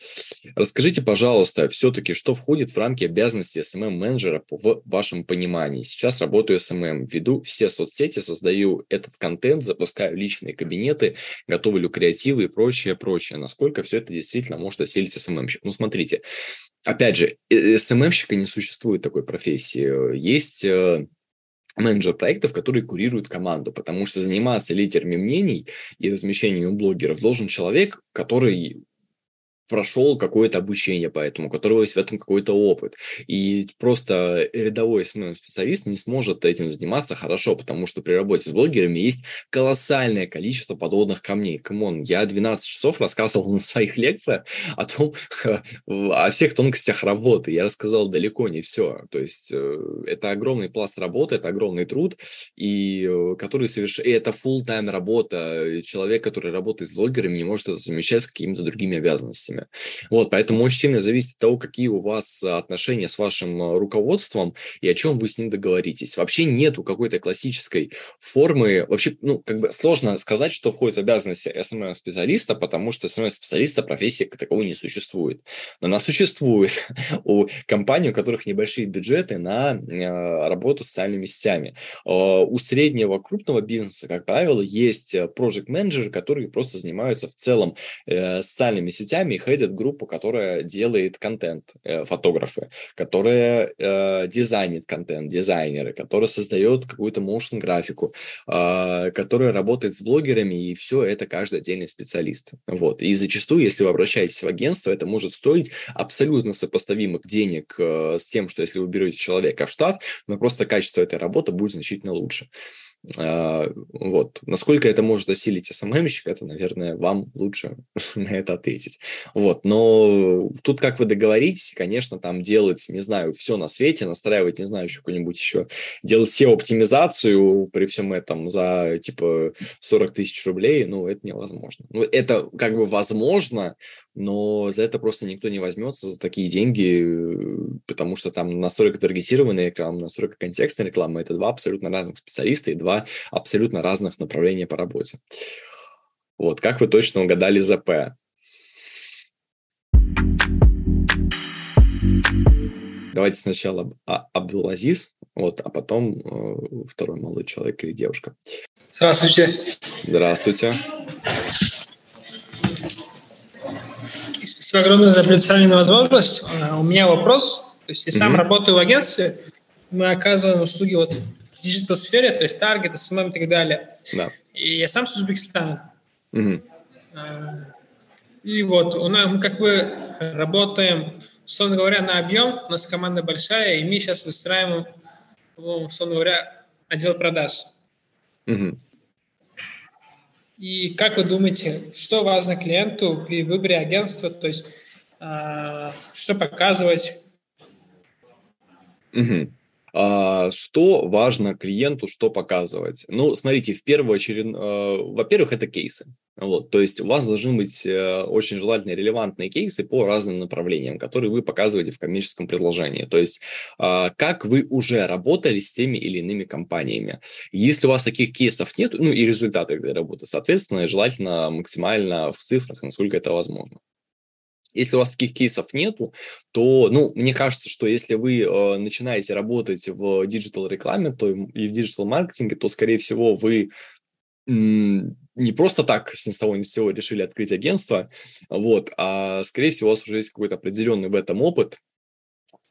Расскажите, пожалуйста, все-таки, что входит в рамки обязанностей SMM-менеджера в вашем понимании? Сейчас работаю SMM, веду все соцсети, создаю этот контент, запускаю личные кабинеты, готовлю креативы и прочее, прочее. Насколько все это действительно может осилить SMM-щик? Ну, смотрите, опять же, SMM-щика не существует такой профессии. Есть э, менеджер проектов, который курирует команду, потому что заниматься лидерами мнений и размещением блогеров должен человек, который прошел какое-то обучение по этому, у которого есть в этом какой-то опыт. И просто рядовой специалист не сможет этим заниматься хорошо, потому что при работе с блогерами есть колоссальное количество подводных камней. Come on, я 12 часов рассказывал на своих лекциях о том, о всех тонкостях работы. Я рассказал далеко не все. То есть э, это огромный пласт работы, это огромный труд, и э, который совершенно... И это full-time работа. Человек, который работает с блогерами, не может это совмещать с какими-то другими обязанностями время. Вот, поэтому очень сильно зависит от того, какие у вас отношения с вашим э, руководством и о чем вы с ним договоритесь. Вообще нету какой-то классической формы. Вообще, ну, как бы сложно сказать, что входит в обязанности SMM-специалиста, потому что SMM-специалиста профессии как таковой не существует. Но она существует у компаний, у которых небольшие бюджеты на э, работу с социальными сетями. Э, у среднего крупного бизнеса, как правило, есть проект-менеджеры, которые просто занимаются в целом социальными сетями и хедят группу, которая делает контент, э, фотографы, которая э, дизайнит контент, дизайнеры, которая создает какую-то motion графику, э, которая работает с блогерами, и все это каждый отдельный специалист. Вот. И зачастую, если вы обращаетесь в агентство, это может стоить абсолютно сопоставимых денег э, с тем, что если вы берете человека в штат, но просто качество этой работы будет значительно лучше. А, вот. Насколько это может осилить СММщик, это, наверное, вам лучше на это ответить. Вот. Но тут как вы договоритесь, конечно, там делать, не знаю, все на свете, настраивать, не знаю, еще какой-нибудь еще, делать SEO-оптимизацию при всем этом за, типа, 40 тысяч рублей, ну, это невозможно. Ну, это как бы возможно, но за это просто никто не возьмется за такие деньги, потому что там настолько таргетированная реклама, настолько контекстная реклама, это два абсолютно разных специалиста и два абсолютно разных направления по работе. Вот, как вы точно угадали ЗП? Давайте сначала Абдулазиз, вот, а потом э, второй молодой человек или девушка. Здравствуйте. Здравствуйте. Спасибо огромное за предоставленную возможность. Э, у меня вопрос. То есть я сам mm-hmm. работаю в агентстве, мы оказываем услуги вот в digital сфере, то есть таргет, SMM и так далее. Да. И я сам с Узбекистана. Mm-hmm. И вот у нас, мы как бы работаем, условно говоря, на объем, у нас команда большая, и мы сейчас выстраиваем, условно говоря, отдел продаж. Mm-hmm. И как вы думаете, что важно клиенту при выборе агентства, то есть э, что показывать? Угу. А, что важно клиенту, что показывать? Ну, смотрите, в первую очередь, э, во-первых, это кейсы. Вот, то есть у вас должны быть э, очень желательно релевантные кейсы по разным направлениям, которые вы показываете в коммерческом предложении. То есть э, как вы уже работали с теми или иными компаниями. Если у вас таких кейсов нет, ну и результаты этой работы, соответственно, желательно максимально в цифрах, насколько это возможно. Если у вас таких кейсов нету, то, ну, мне кажется, что если вы э, начинаете работать в digital рекламе, то и в digital маркетинге, то, скорее всего, вы не просто так с ни с того ни с сего решили открыть агентство, вот, а скорее всего у вас уже есть какой-то определенный в этом опыт,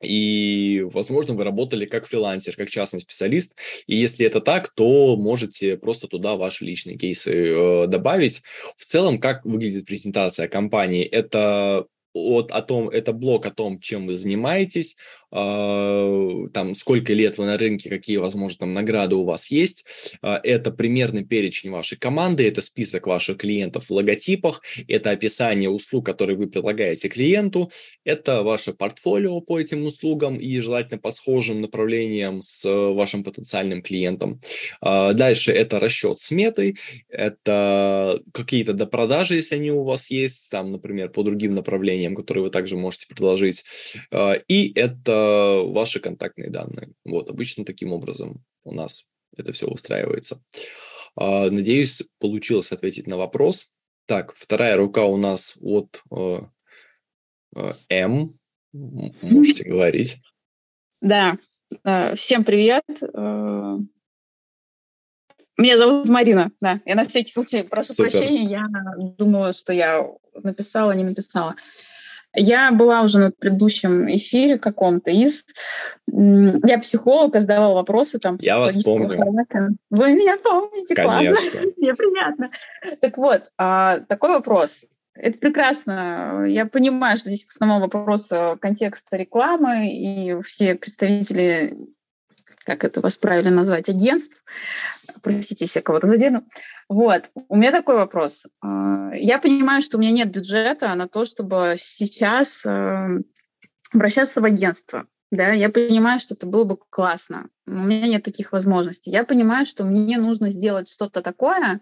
и, возможно, вы работали как фрилансер, как частный специалист. И если это так, то можете просто туда ваши личные кейсы э, добавить. В целом, как выглядит презентация компании? Это от, о том, это блок о том, чем вы занимаетесь, там, сколько лет вы на рынке, какие, возможно, там награды у вас есть. Э, это примерный перечень вашей команды, это список ваших клиентов в логотипах, это описание услуг, которые вы предлагаете клиенту, это ваше портфолио по этим услугам и желательно по схожим направлениям с вашим потенциальным клиентом. Э, дальше это расчет сметы, это какие-то допродажи, если они у вас есть, там, например, по другим направлениям, которые вы также можете предложить. И это ваши контактные данные. Вот, обычно таким образом у нас это все устраивается. А, надеюсь, получилось ответить на вопрос. Так, вторая рука у нас от э, э, М. Можете говорить. Да, э, всем привет. Меня зовут Марина, да. Я на всякий случай прошу Супер. прощения, я думала, что я написала, не написала. Я была уже на предыдущем эфире каком-то из... Я психолог, я задавала вопросы там. Я вас помню. Вы меня помните, Конечно. классно. Мне приятно. Так вот, а, такой вопрос. Это прекрасно. Я понимаю, что здесь в основном вопрос э, контекста рекламы, и все представители как это вас правильно назвать, агентств. Простите, если я кого-то задену. Вот. У меня такой вопрос. А, я понимаю, что у меня нет бюджета на то, чтобы сейчас эм, обращаться в агентство. Да, я понимаю, что это было бы классно. У меня нет таких возможностей. Я понимаю, что мне нужно сделать что-то такое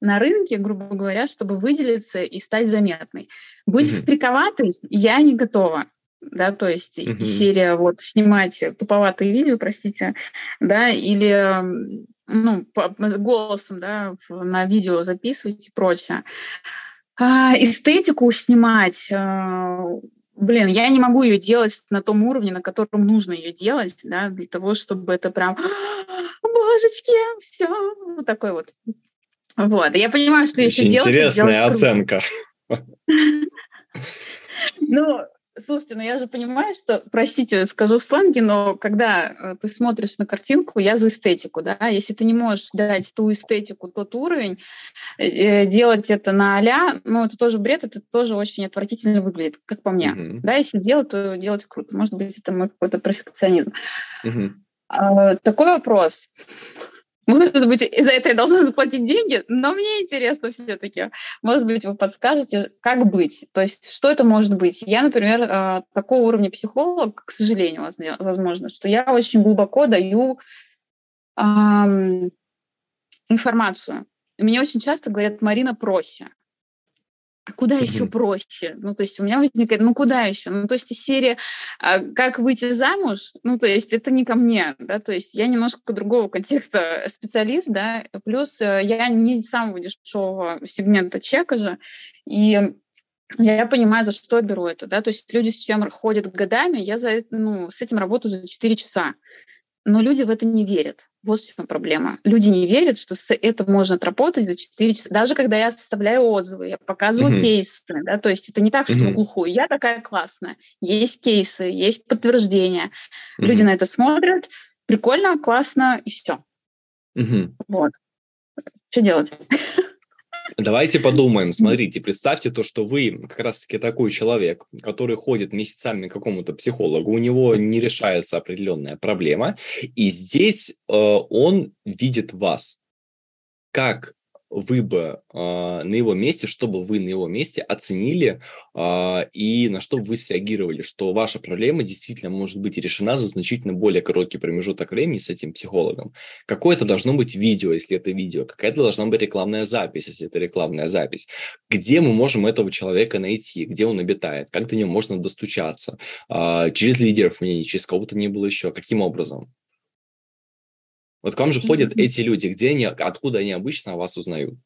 на рынке, грубо говоря, чтобы выделиться и стать заметной. Быть mm-hmm. фриковатой я не готова да, то есть uh-huh. серия вот снимать туповатые видео, простите, да, или ну, по, голосом, да, на видео записывать и прочее. А, эстетику снимать, а, блин, я не могу ее делать на том уровне, на котором нужно ее делать, да, для того, чтобы это прям, божечки, все, вот такой вот. Вот, я понимаю, что если делать... Интересная оценка. Ну, Слушайте, ну я же понимаю, что, простите, скажу в сленге, но когда э, ты смотришь на картинку, я за эстетику, да, если ты не можешь дать ту эстетику, тот уровень, э, э делать это на а ну это тоже бред, это тоже очень отвратительно выглядит, как по мне, mm-hmm. да, если делать, то делать круто, может быть, это мой какой-то перфекционизм. Mm-hmm. Такой вопрос. Может быть, из-за этого я должна заплатить деньги, но мне интересно все-таки. Может быть, вы подскажете, как быть? То есть, что это может быть? Я, например, э, такого уровня психолог, к сожалению, возможно, что я очень глубоко даю эм, информацию. Мне очень часто говорят, Марина, проще а куда mm-hmm. еще проще? Ну, то есть у меня возникает, ну, куда еще? Ну, то есть из серии а, «Как выйти замуж?» Ну, то есть это не ко мне, да, то есть я немножко другого контекста специалист, да, плюс э, я не самого дешевого сегмента чека же, и я понимаю, за что я беру это, да, то есть люди, с чем ходят годами, я за, ну, с этим работаю за 4 часа но люди в это не верят. Вот в чем проблема. Люди не верят, что это можно отработать за 4 часа. Даже когда я составляю отзывы, я показываю mm-hmm. кейсы, да, то есть это не так, что mm-hmm. в глухую. Я такая классная. Есть кейсы, есть подтверждения. Mm-hmm. Люди на это смотрят. Прикольно, классно, и все. Mm-hmm. Вот. Что делать? Давайте подумаем. Смотрите, представьте то, что вы как раз-таки такой человек, который ходит месяцами к какому-то психологу, у него не решается определенная проблема, и здесь э, он видит вас как вы бы э, на его месте, что бы вы на его месте оценили э, и на что вы среагировали, что ваша проблема действительно может быть решена за значительно более короткий промежуток времени с этим психологом. Какое-то должно быть видео, если это видео, какая-то должна быть рекламная запись, если это рекламная запись. Где мы можем этого человека найти, где он обитает, как до него можно достучаться, э, через лидеров мнений, через кого-то не было еще, каким образом? Вот к вам же ходят эти люди, где они, откуда они обычно о вас узнают?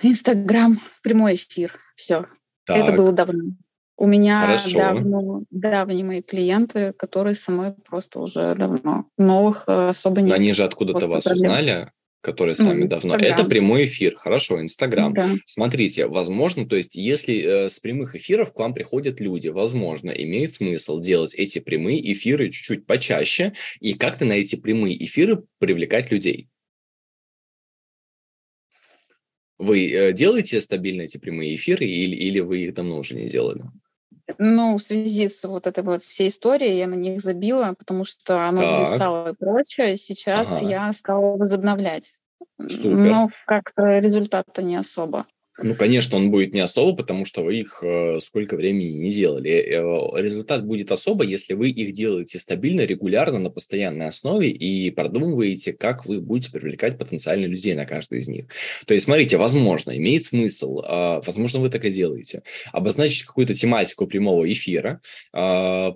Инстаграм, прямой эфир, все. Так. Это было давно. У меня Хорошо. давно, давние мои клиенты, которые со мной просто уже давно. Новых э, особо нет. Они же откуда-то вас проблем. узнали? Которые с вами mm, давно. Инстаграм. Это прямой эфир, хорошо, Инстаграм. Да. Смотрите, возможно, то есть если э, с прямых эфиров к вам приходят люди, возможно, имеет смысл делать эти прямые эфиры чуть-чуть почаще и как-то на эти прямые эфиры привлекать людей. Вы э, делаете стабильно эти прямые эфиры или, или вы их давно уже не делали? Ну, в связи с вот этой вот всей историей я на них забила, потому что оно так. зависало и прочее. Сейчас ага. я стала возобновлять. Супер. Но как-то результата не особо. Ну, конечно, он будет не особо, потому что вы их э, сколько времени не делали. Э, результат будет особо, если вы их делаете стабильно, регулярно, на постоянной основе и продумываете, как вы будете привлекать потенциальных людей на каждый из них. То есть, смотрите, возможно, имеет смысл, э, возможно, вы так и делаете, обозначить какую-то тематику прямого эфира, э,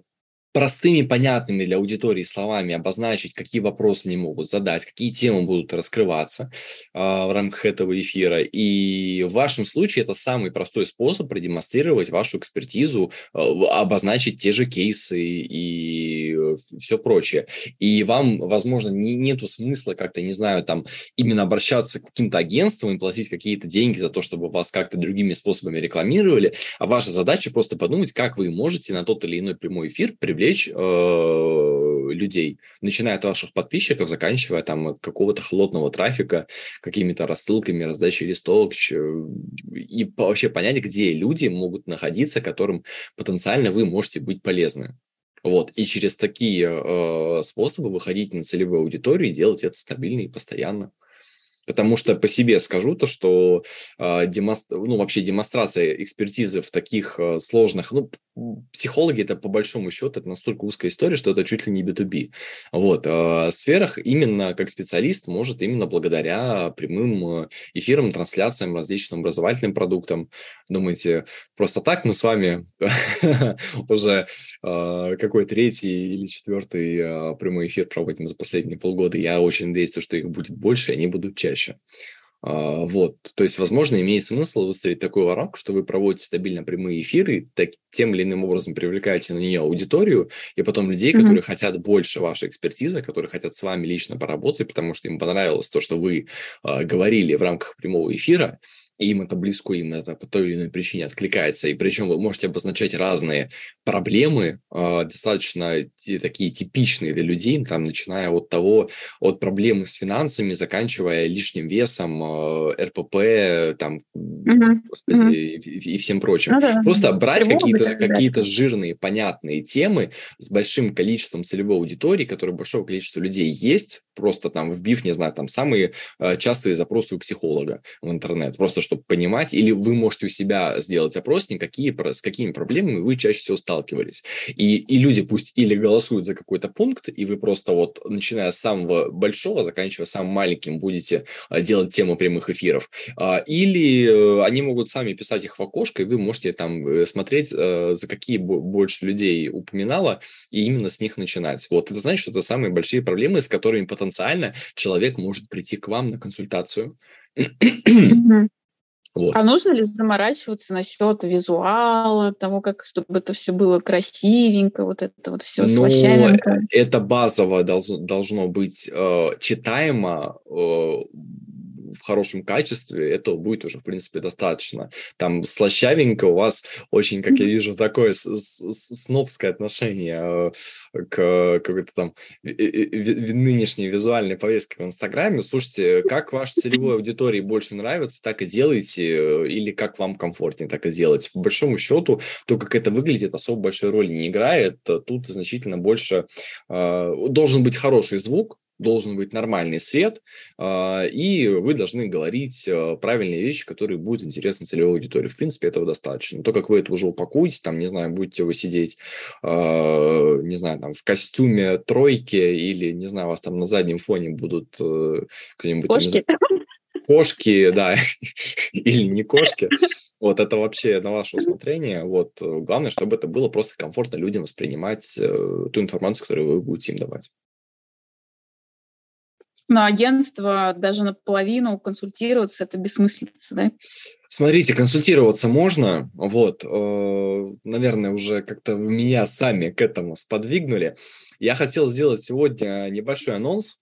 простыми, понятными для аудитории словами обозначить, какие вопросы они могут задать, какие темы будут раскрываться э, в рамках этого эфира. И в вашем случае это самый простой способ продемонстрировать вашу экспертизу, э, обозначить те же кейсы и все прочее. И вам, возможно, не, нету смысла как-то, не знаю, там именно обращаться к каким-то агентствам и платить какие-то деньги за то, чтобы вас как-то другими способами рекламировали, а ваша задача просто подумать, как вы можете на тот или иной прямой эфир привлечь привлечь э, людей, начиная от ваших подписчиков, заканчивая там от какого-то холодного трафика, какими-то рассылками, раздачей листовок, и вообще понять, где люди могут находиться, которым потенциально вы можете быть полезны. Вот, и через такие э, способы выходить на целевую аудиторию и делать это стабильно и постоянно. Потому что по себе скажу то, что э, демонстр... ну, вообще демонстрация экспертизы в таких э, сложных, ну, психологи это по большому счету это настолько узкая история, что это чуть ли не B2B. Вот, э, сферах именно как специалист может именно благодаря прямым э, эфирам, трансляциям, различным образовательным продуктам. Думаете, просто так мы с вами уже э, какой третий или четвертый э, прямой эфир проводим за последние полгода. Я очень надеюсь, что их будет больше, и они будут чаще. А, вот, то есть, возможно, имеет смысл выставить такую воронку, что вы проводите стабильно прямые эфиры, так, тем или иным образом привлекаете на нее аудиторию, и потом людей, mm-hmm. которые хотят больше вашей экспертизы, которые хотят с вами лично поработать, потому что им понравилось то, что вы э, говорили в рамках прямого эфира, им это близко, им это по той или иной причине откликается. И причем вы можете обозначать разные проблемы, э, достаточно такие типичные для людей, там, начиная от того, от проблемы с финансами, заканчивая лишним весом, э, РПП, там, угу. господи, угу. И, и всем прочим. Ну, да. Просто брать какие-то какие жирные, понятные темы с большим количеством целевой аудитории, которые большого количества людей есть, просто там вбив, не знаю, там самые э, частые запросы у психолога в интернет, просто чтобы понимать, или вы можете у себя сделать опросник, какие, с какими проблемами вы чаще всего сталкивались. И, и люди пусть или голосуют за какой-то пункт, и вы просто вот, начиная с самого большого, заканчивая самым маленьким, будете э, делать тему прямых эфиров, а, или э, они могут сами писать их в окошко, и вы можете там смотреть, за какие больше людей упоминала, и именно с них начинать. Вот это значит, что это самые большие проблемы, с которыми потенциально человек может прийти к вам на консультацию. Вот. А нужно ли заморачиваться насчет визуала, того, как чтобы это все было красивенько, вот это вот все ну, Это базово должно, должно быть э, читаемо, э, в хорошем качестве, этого будет уже, в принципе, достаточно. Там слащавенько у вас очень, как я вижу, такое сновское отношение э, к какой-то там нынешней визуальной повестке в Инстаграме. Слушайте, как вашей целевой аудитории больше нравится, так и делайте, э, или как вам комфортнее, так и делайте. По большому счету, то, как это выглядит, особо большой роли не играет. Тут значительно больше э, должен быть хороший звук, должен быть нормальный свет, э, и вы должны говорить э, правильные вещи, которые будут интересны целевой аудитории. В принципе, этого достаточно. То, как вы это уже упакуете, там, не знаю, будете вы сидеть, э, не знаю, там, в костюме тройки или, не знаю, у вас там на заднем фоне будут э, кто-нибудь... Кошки. Там, кошки, да, или не кошки. Вот это вообще на ваше усмотрение. Вот главное, чтобы это было просто комфортно людям воспринимать э, ту информацию, которую вы будете им давать. Но агентство даже наполовину консультироваться это бессмыслица, да? Смотрите, консультироваться можно, вот, э, наверное, уже как-то меня сами к этому сподвигнули. Я хотел сделать сегодня небольшой анонс,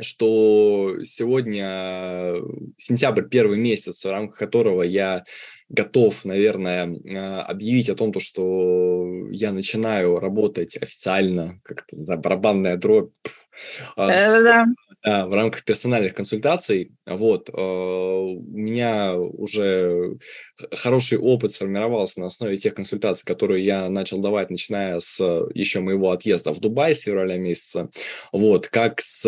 что сегодня сентябрь первый месяц, в рамках которого я готов, наверное, а, объявить о том, что я начинаю работать официально, как-то да, барабанная дробь, с, да, в рамках персональных консультаций. Вот, э, у меня уже хороший опыт сформировался на основе тех консультаций, которые я начал давать, начиная с еще моего отъезда в Дубай с февраля месяца. Вот, как с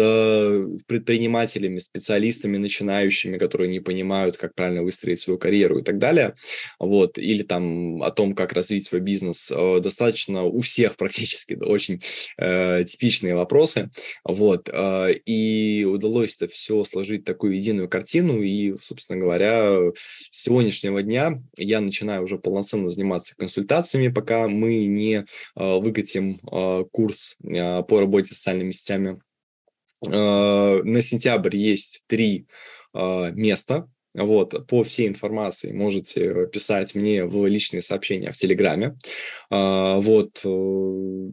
предпринимателями, специалистами начинающими, которые не понимают, как правильно выстроить свою карьеру и так далее. Вот, или там о том, как развить свой бизнес. Э, достаточно у всех практически очень э, типичные вопросы. Вот, э, и удалось это все сложить такую единую картину. И, собственно говоря, с сегодняшнего дня я начинаю уже полноценно заниматься консультациями, пока мы не э, выкатим э, курс э, по работе с социальными сетями. На сентябрь есть три места. Вот, по всей информации можете писать мне в личные сообщения в Телеграме. Вот, э,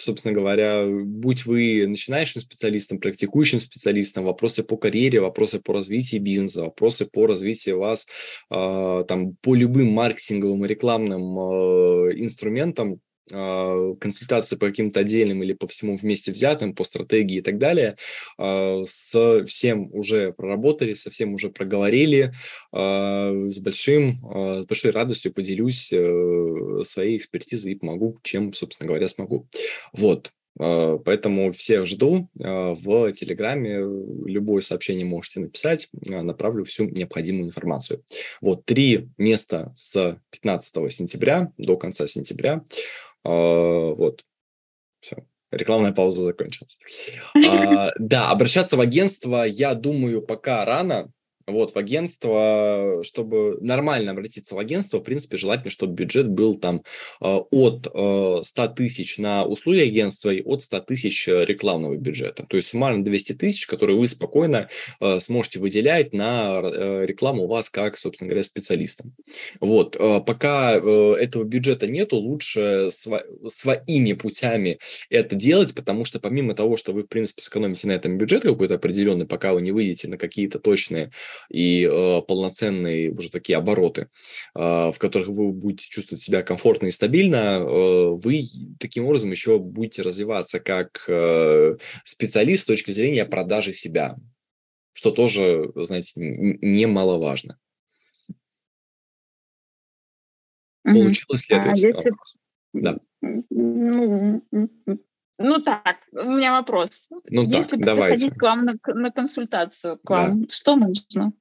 собственно говоря, будь вы начинающим специалистом, практикующим специалистом, вопросы по карьере, вопросы по развитию бизнеса, вопросы по развитию вас э, там по любым маркетинговым и рекламным э, инструментам, а, консультации по каким-то отдельным или по всему вместе взятым, по стратегии и так далее, с всем уже проработали, со всем уже проговорили, с, большим, с большой радостью поделюсь э, своей экспертизой и помогу, чем, собственно говоря, смогу. Вот, Поэтому всех жду в Телеграме. Любое сообщение можете написать, направлю всю необходимую информацию. Вот три места с 15 сентября до конца сентября. А, вот, все. Рекламная пауза закончилась. А, да, обращаться в агентство, я думаю, пока рано, вот, в агентство, чтобы нормально обратиться в агентство, в принципе, желательно, чтобы бюджет был там э, от 100 э, тысяч на услуги агентства и от 100 тысяч рекламного бюджета. То есть суммарно 200 тысяч, которые вы спокойно э, сможете выделять на рекламу вас как, собственно говоря, специалистам. Вот, пока этого бюджета нету, лучше своими путями это делать, потому что помимо того, что вы, в принципе, сэкономите на этом бюджет какой-то определенный, пока вы не выйдете на какие-то точные и э, полноценные уже такие обороты, э, в которых вы будете чувствовать себя комфортно и стабильно, э, вы таким образом еще будете развиваться как э, специалист с точки зрения продажи себя, что тоже, знаете, немаловажно. Получилось ли ответить а если... Да. Ну, ну так, у меня вопрос. Ну Если так, приходить к вам на, на консультацию, к вам, да. что нужно?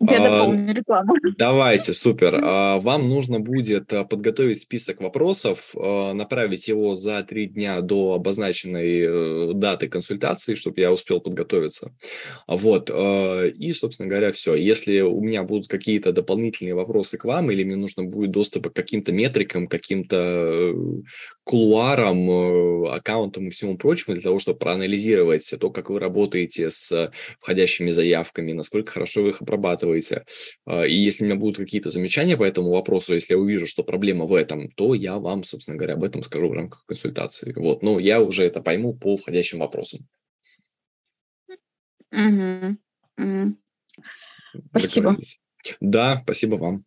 Я а, дополню рекламу. Давайте, супер. А, вам нужно будет а, подготовить список вопросов, направить его за три дня до обозначенной э, даты консультации, чтобы я успел подготовиться. Вот. И, собственно говоря, все. Если у меня будут какие-то дополнительные вопросы к вам, или мне нужно будет доступ к каким-то метрикам, каким-то э, кулуарам, э, аккаунтам и всему прочему для того, чтобы проанализировать то, как вы работаете с входящими заявками, насколько хорошо вы их обрабатываете. А, и если у меня будут какие-то замечания по этому вопросу, если я увижу, что проблема в этом, то я вам, собственно говоря, об этом скажу в рамках консультации. Вот. Но я уже это пойму по входящим вопросам. Угу. Угу. Спасибо. Да, спасибо вам.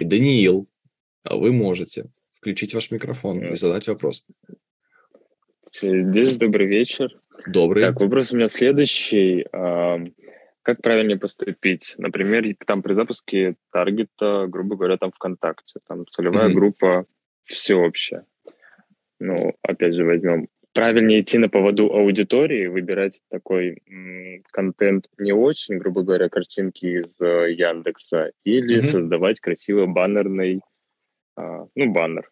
Даниил, вы можете включить ваш микрофон и задать вопрос. Здесь добрый вечер. Добрый. Так, вопрос у меня следующий. Как правильнее поступить? Например, там при запуске таргета, грубо говоря, там ВКонтакте, там целевая mm-hmm. группа всеобщая. ну, опять же, возьмем правильнее идти на поводу аудитории, выбирать такой м, контент не очень, грубо говоря, картинки из э, Яндекса, или mm-hmm. создавать красивый баннерный, а, ну, баннер.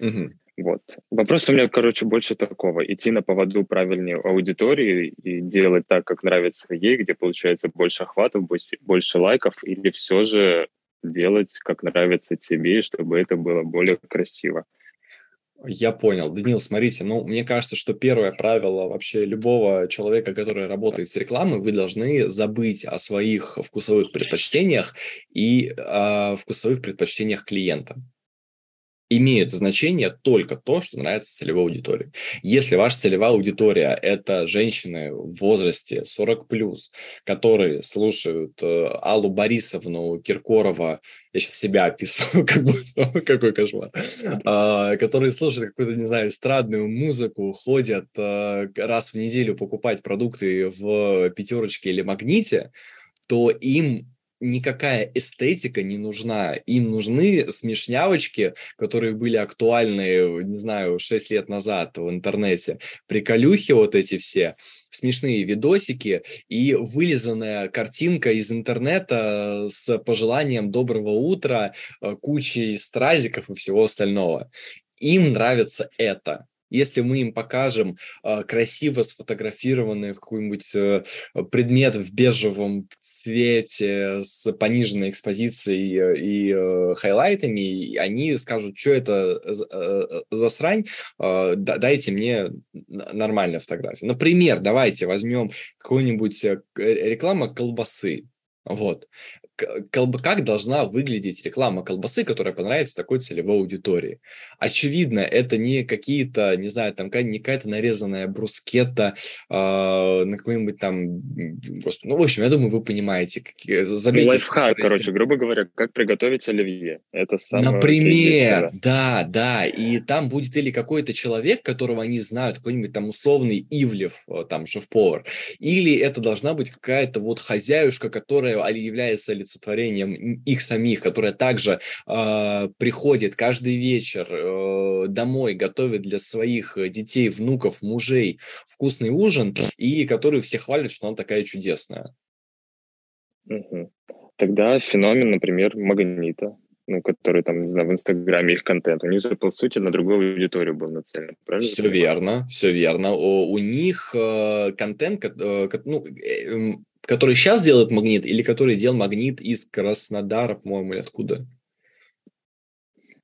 Mm-hmm. Вот. Вопрос у меня, короче, больше такого. Идти на поводу правильнее аудитории и делать так, как нравится ей, где получается больше охватов, больше лайков, или все же делать, как нравится тебе, чтобы это было более красиво. Я понял. Данил, смотрите, ну, мне кажется, что первое правило вообще любого человека, который работает с рекламой, вы должны забыть о своих вкусовых предпочтениях и о вкусовых предпочтениях клиента имеет значение только то, что нравится целевой аудитории. Если ваша целевая аудитория – это женщины в возрасте 40+, которые слушают э, Аллу Борисовну Киркорова, я сейчас себя описываю, как будто, какой кошмар, а, которые слушают какую-то, не знаю, эстрадную музыку, ходят а, раз в неделю покупать продукты в пятерочке или магните, то им никакая эстетика не нужна. Им нужны смешнявочки, которые были актуальны, не знаю, 6 лет назад в интернете. Приколюхи вот эти все, смешные видосики и вылизанная картинка из интернета с пожеланием доброго утра, э, кучей стразиков и всего остального. Им нравится это если мы им покажем э, красиво сфотографированный какой-нибудь э, предмет в бежевом цвете с пониженной экспозицией э, и э, хайлайтами, они скажут, что это за, э, за срань, э, дайте мне нормальную фотографию. Например, давайте возьмем какую-нибудь э, рекламу колбасы. Вот как должна выглядеть реклама колбасы, которая понравится такой целевой аудитории. Очевидно, это не какие-то, не знаю, там не какая-то нарезанная брускетта э, на какой-нибудь там, господи, ну, в общем, я думаю, вы понимаете. Какие, забейте, лайфхак, короче, грубо говоря, как приготовить оливье. Это самое Например, да, да, и там будет или какой-то человек, которого они знают, какой-нибудь там условный Ивлев, э, там, шеф-повар, или это должна быть какая-то вот хозяюшка, которая является олицетворением их самих, которая также э, приходит каждый вечер э, домой, готовит для своих детей, внуков, мужей вкусный ужин, и которую все хвалят, что она такая чудесная. Угу. Тогда феномен, например, магнита, ну, который там, не знаю, в Инстаграме их контент, у них же, по сути, на другую аудиторию был нацелен, правильно? Все верно, все верно. У, у них э, контент, э, ну, э, который сейчас делает магнит или который делал магнит из Краснодара, по-моему, или откуда?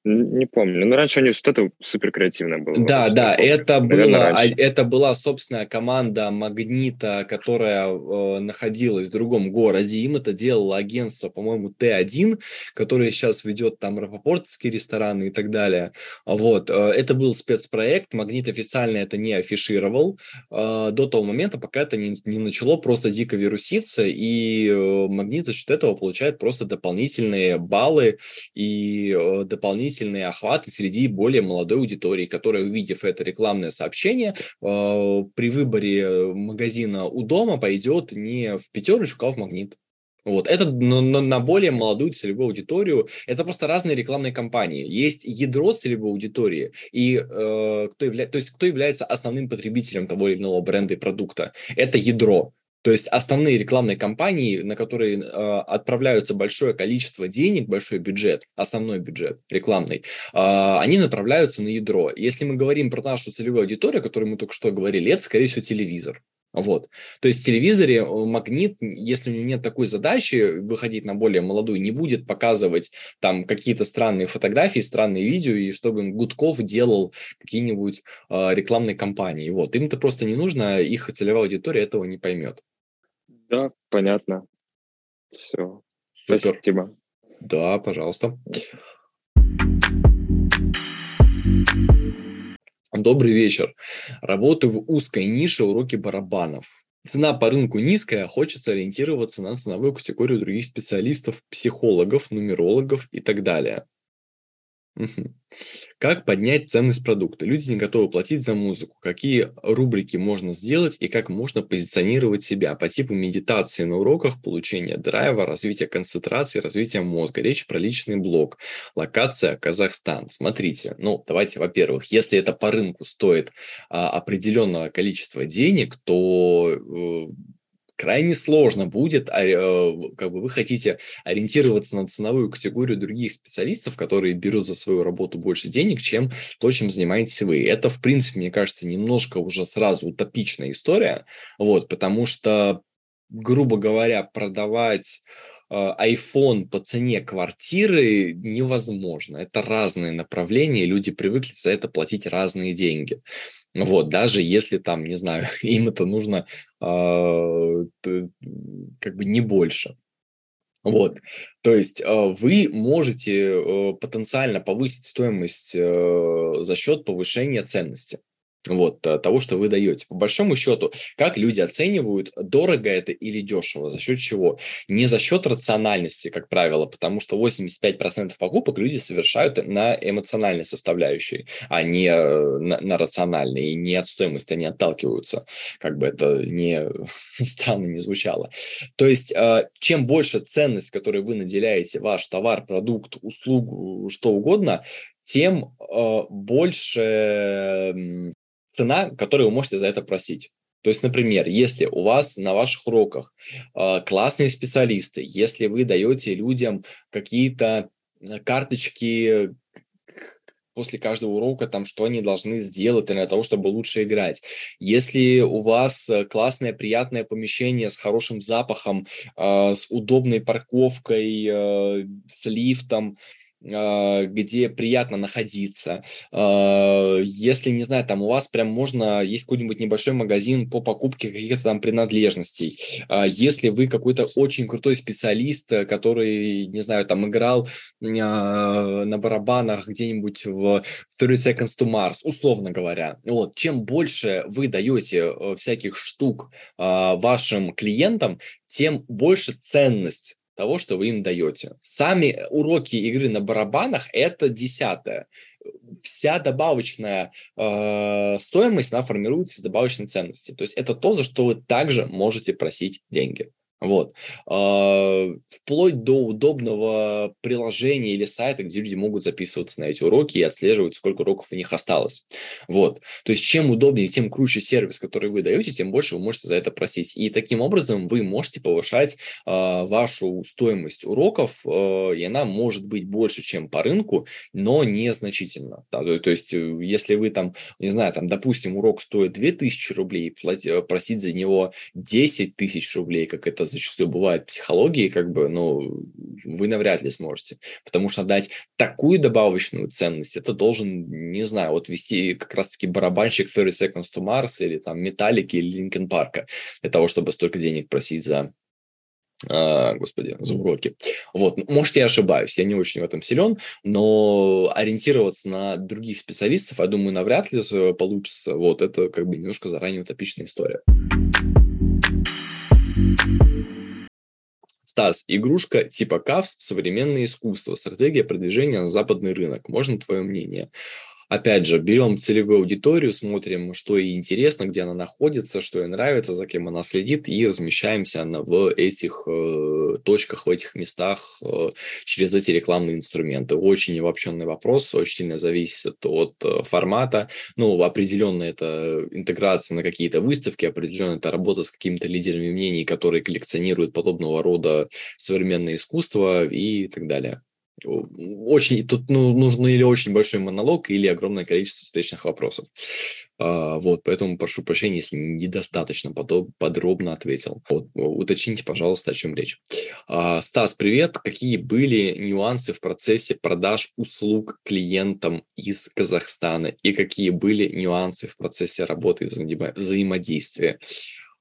Не помню. Но раньше у них что-то супер креативное было. Да, да, это, Наверное, было, это была собственная команда Магнита, которая э, находилась в другом городе. Им это делало агентство, по-моему, Т1, которое сейчас ведет там рапопортовские рестораны и так далее. Вот. Э, это был спецпроект. Магнит официально это не афишировал э, до того момента, пока это не, не начало просто дико вируситься, и э, Магнит за счет этого получает просто дополнительные баллы и э, дополнительные дополнительные охваты среди более молодой аудитории, которая, увидев это рекламное сообщение, э, при выборе магазина у дома пойдет не в пятерочку, а в магнит. Вот. Это на, на более молодую целевую аудиторию. Это просто разные рекламные кампании. Есть ядро целевой аудитории, и э, кто явля... то есть кто является основным потребителем того или иного бренда и продукта. Это ядро. То есть основные рекламные кампании, на которые э, отправляются большое количество денег, большой бюджет, основной бюджет рекламный, э, они направляются на ядро. Если мы говорим про нашу целевую аудиторию, о которой мы только что говорили, это, скорее всего, телевизор. Вот. То есть в телевизоре э, магнит, если у него нет такой задачи выходить на более молодую, не будет показывать там какие-то странные фотографии, странные видео, и чтобы Гудков делал какие-нибудь э, рекламные кампании. Вот. Им это просто не нужно, их целевая аудитория этого не поймет. Да, понятно. Все. Супер. Спасибо. Да, пожалуйста. Добрый вечер. Работаю в узкой нише уроки барабанов. Цена по рынку низкая, хочется ориентироваться на ценовую категорию других специалистов, психологов, нумерологов и так далее. Как поднять ценность продукта? Люди не готовы платить за музыку. Какие рубрики можно сделать и как можно позиционировать себя по типу медитации на уроках, получения драйва, развития концентрации, развития мозга. Речь про личный блог. Локация Казахстан. Смотрите, ну давайте, во-первых, если это по рынку стоит а, определенного количества денег, то э, крайне сложно будет, а, э, как бы вы хотите ориентироваться на ценовую категорию других специалистов, которые берут за свою работу больше денег, чем то, чем занимаетесь вы. Это, в принципе, мне кажется, немножко уже сразу утопичная история, вот, потому что, грубо говоря, продавать iPhone по цене квартиры невозможно. Это разные направления, люди привыкли за это платить разные деньги. Вот, даже если там, не знаю, им это нужно э, как бы не больше. Вот, то есть э, вы можете э, потенциально повысить стоимость э, за счет повышения ценности вот, э, того, что вы даете. По большому счету, как люди оценивают, дорого это или дешево, за счет чего? Не за счет рациональности, как правило, потому что 85% покупок люди совершают на эмоциональной составляющей, а не э, на, на рациональной, и не от стоимости они отталкиваются, как бы это не странно не звучало. То есть, э, чем больше ценность, которую вы наделяете ваш товар, продукт, услугу, что угодно, тем больше цена, которую вы можете за это просить. То есть, например, если у вас на ваших уроках э, классные специалисты, если вы даете людям какие-то э, карточки после каждого урока, там, что они должны сделать для того, чтобы лучше играть. Если у вас э, классное, приятное помещение с хорошим запахом, э, с удобной парковкой, э, с лифтом, а, где приятно находиться. А, если, не знаю, там у вас прям можно, есть какой-нибудь небольшой магазин по покупке каких-то там принадлежностей. А, если вы какой-то очень крутой специалист, который, не знаю, там играл на барабанах где-нибудь в 30 Seconds to Mars, условно говоря. Вот, чем больше вы даете э, всяких штук вашим клиентам, тем больше ценность того, что вы им даете. Сами уроки игры на барабанах – это десятое. Вся добавочная э, стоимость, она формируется из добавочной ценности. То есть это то, за что вы также можете просить деньги. Вот. А, вплоть до удобного приложения или сайта, где люди могут записываться на эти уроки и отслеживать, сколько уроков у них осталось. Вот. То есть чем удобнее, тем круче сервис, который вы даете, тем больше вы можете за это просить. И таким образом вы можете повышать э, вашу стоимость уроков, э, и она может быть больше, чем по рынку, но незначительно. То, есть э, если вы там, не знаю, там, допустим, урок стоит 2000 рублей, платить, просить за него 10 тысяч рублей, как это зачастую бывает психологии, как бы, ну, вы навряд ли сможете. Потому что дать такую добавочную ценность, это должен, не знаю, вот вести как раз-таки барабанщик 30 Seconds to Mars или там Металлики или Линкен Парка для того, чтобы столько денег просить за Uh, господи, за уроки. Вот, может, я ошибаюсь, я не очень в этом силен, но ориентироваться на других специалистов, я думаю, навряд ли получится. Вот, это как бы немножко заранее утопичная история. Стас, игрушка типа КАВС – современное искусство, стратегия продвижения на западный рынок. Можно твое мнение? Опять же, берем целевую аудиторию, смотрим, что ей интересно, где она находится, что ей нравится, за кем она следит, и размещаемся на, в этих э, точках, в этих местах э, через эти рекламные инструменты. Очень обобщенный вопрос, очень сильно зависит от э, формата. Ну, определенно это интеграция на какие-то выставки, определенно это работа с какими-то лидерами мнений, которые коллекционируют подобного рода современное искусство и так далее очень, тут ну, нужно или очень большой монолог, или огромное количество встречных вопросов. А, вот, поэтому прошу прощения, если недостаточно подробно ответил. Вот, уточните, пожалуйста, о чем речь. А, Стас, привет. Какие были нюансы в процессе продаж услуг клиентам из Казахстана и какие были нюансы в процессе работы и взаимо взаимодействия?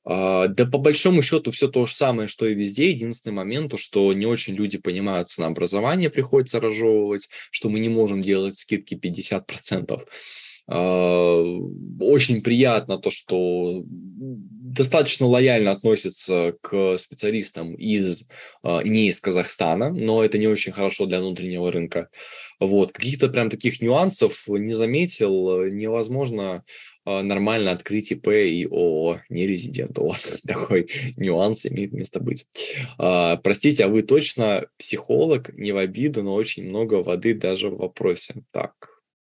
А, да по большому счету все то же самое, что и везде. Единственный момент, то, что не очень люди понимают ценообразование, приходится разжевывать, что мы не можем делать скидки 50%. А, очень приятно то, что достаточно лояльно относится к специалистам из не из Казахстана, но это не очень хорошо для внутреннего рынка. Вот. Каких-то прям таких нюансов не заметил. Невозможно нормально открыть ИП и ООО, не резидент. Вот такой нюанс имеет место быть. Простите, а вы точно психолог? Не в обиду, но очень много воды даже в вопросе. Так,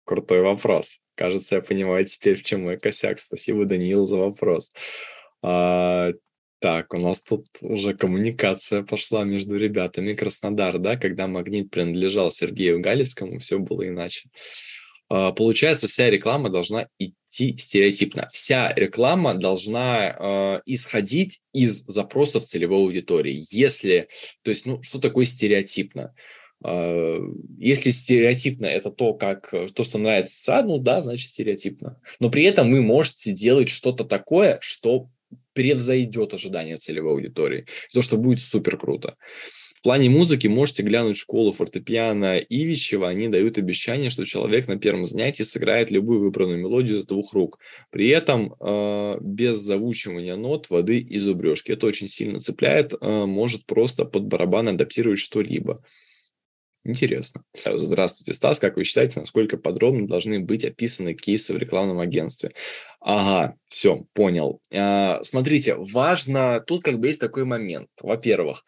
крутой вопрос. Кажется, я понимаю теперь, в чем мой косяк. Спасибо, Даниил, за вопрос. А, так, у нас тут уже коммуникация пошла между ребятами. Краснодар, да, когда магнит принадлежал Сергею Галицкому, все было иначе. А, получается, вся реклама должна идти стереотипно. Вся реклама должна э, исходить из запросов целевой аудитории. Если, то есть, ну, что такое стереотипно? А, если стереотипно это то, как э, то, что нравится, ну да, значит стереотипно. Но при этом вы можете делать что-то такое, что превзойдет ожидания целевой аудитории. То, что будет супер круто. В плане музыки можете глянуть школу фортепиано Ивичева. Они дают обещание, что человек на первом занятии сыграет любую выбранную мелодию с двух рук. При этом э, без заучивания нот, воды и зубрежки. Это очень сильно цепляет. Э, может просто под барабан адаптировать что-либо. Интересно. Здравствуйте, Стас. Как вы считаете, насколько подробно должны быть описаны кейсы в рекламном агентстве? Ага, все, понял. А, смотрите, важно, тут как бы есть такой момент. Во-первых,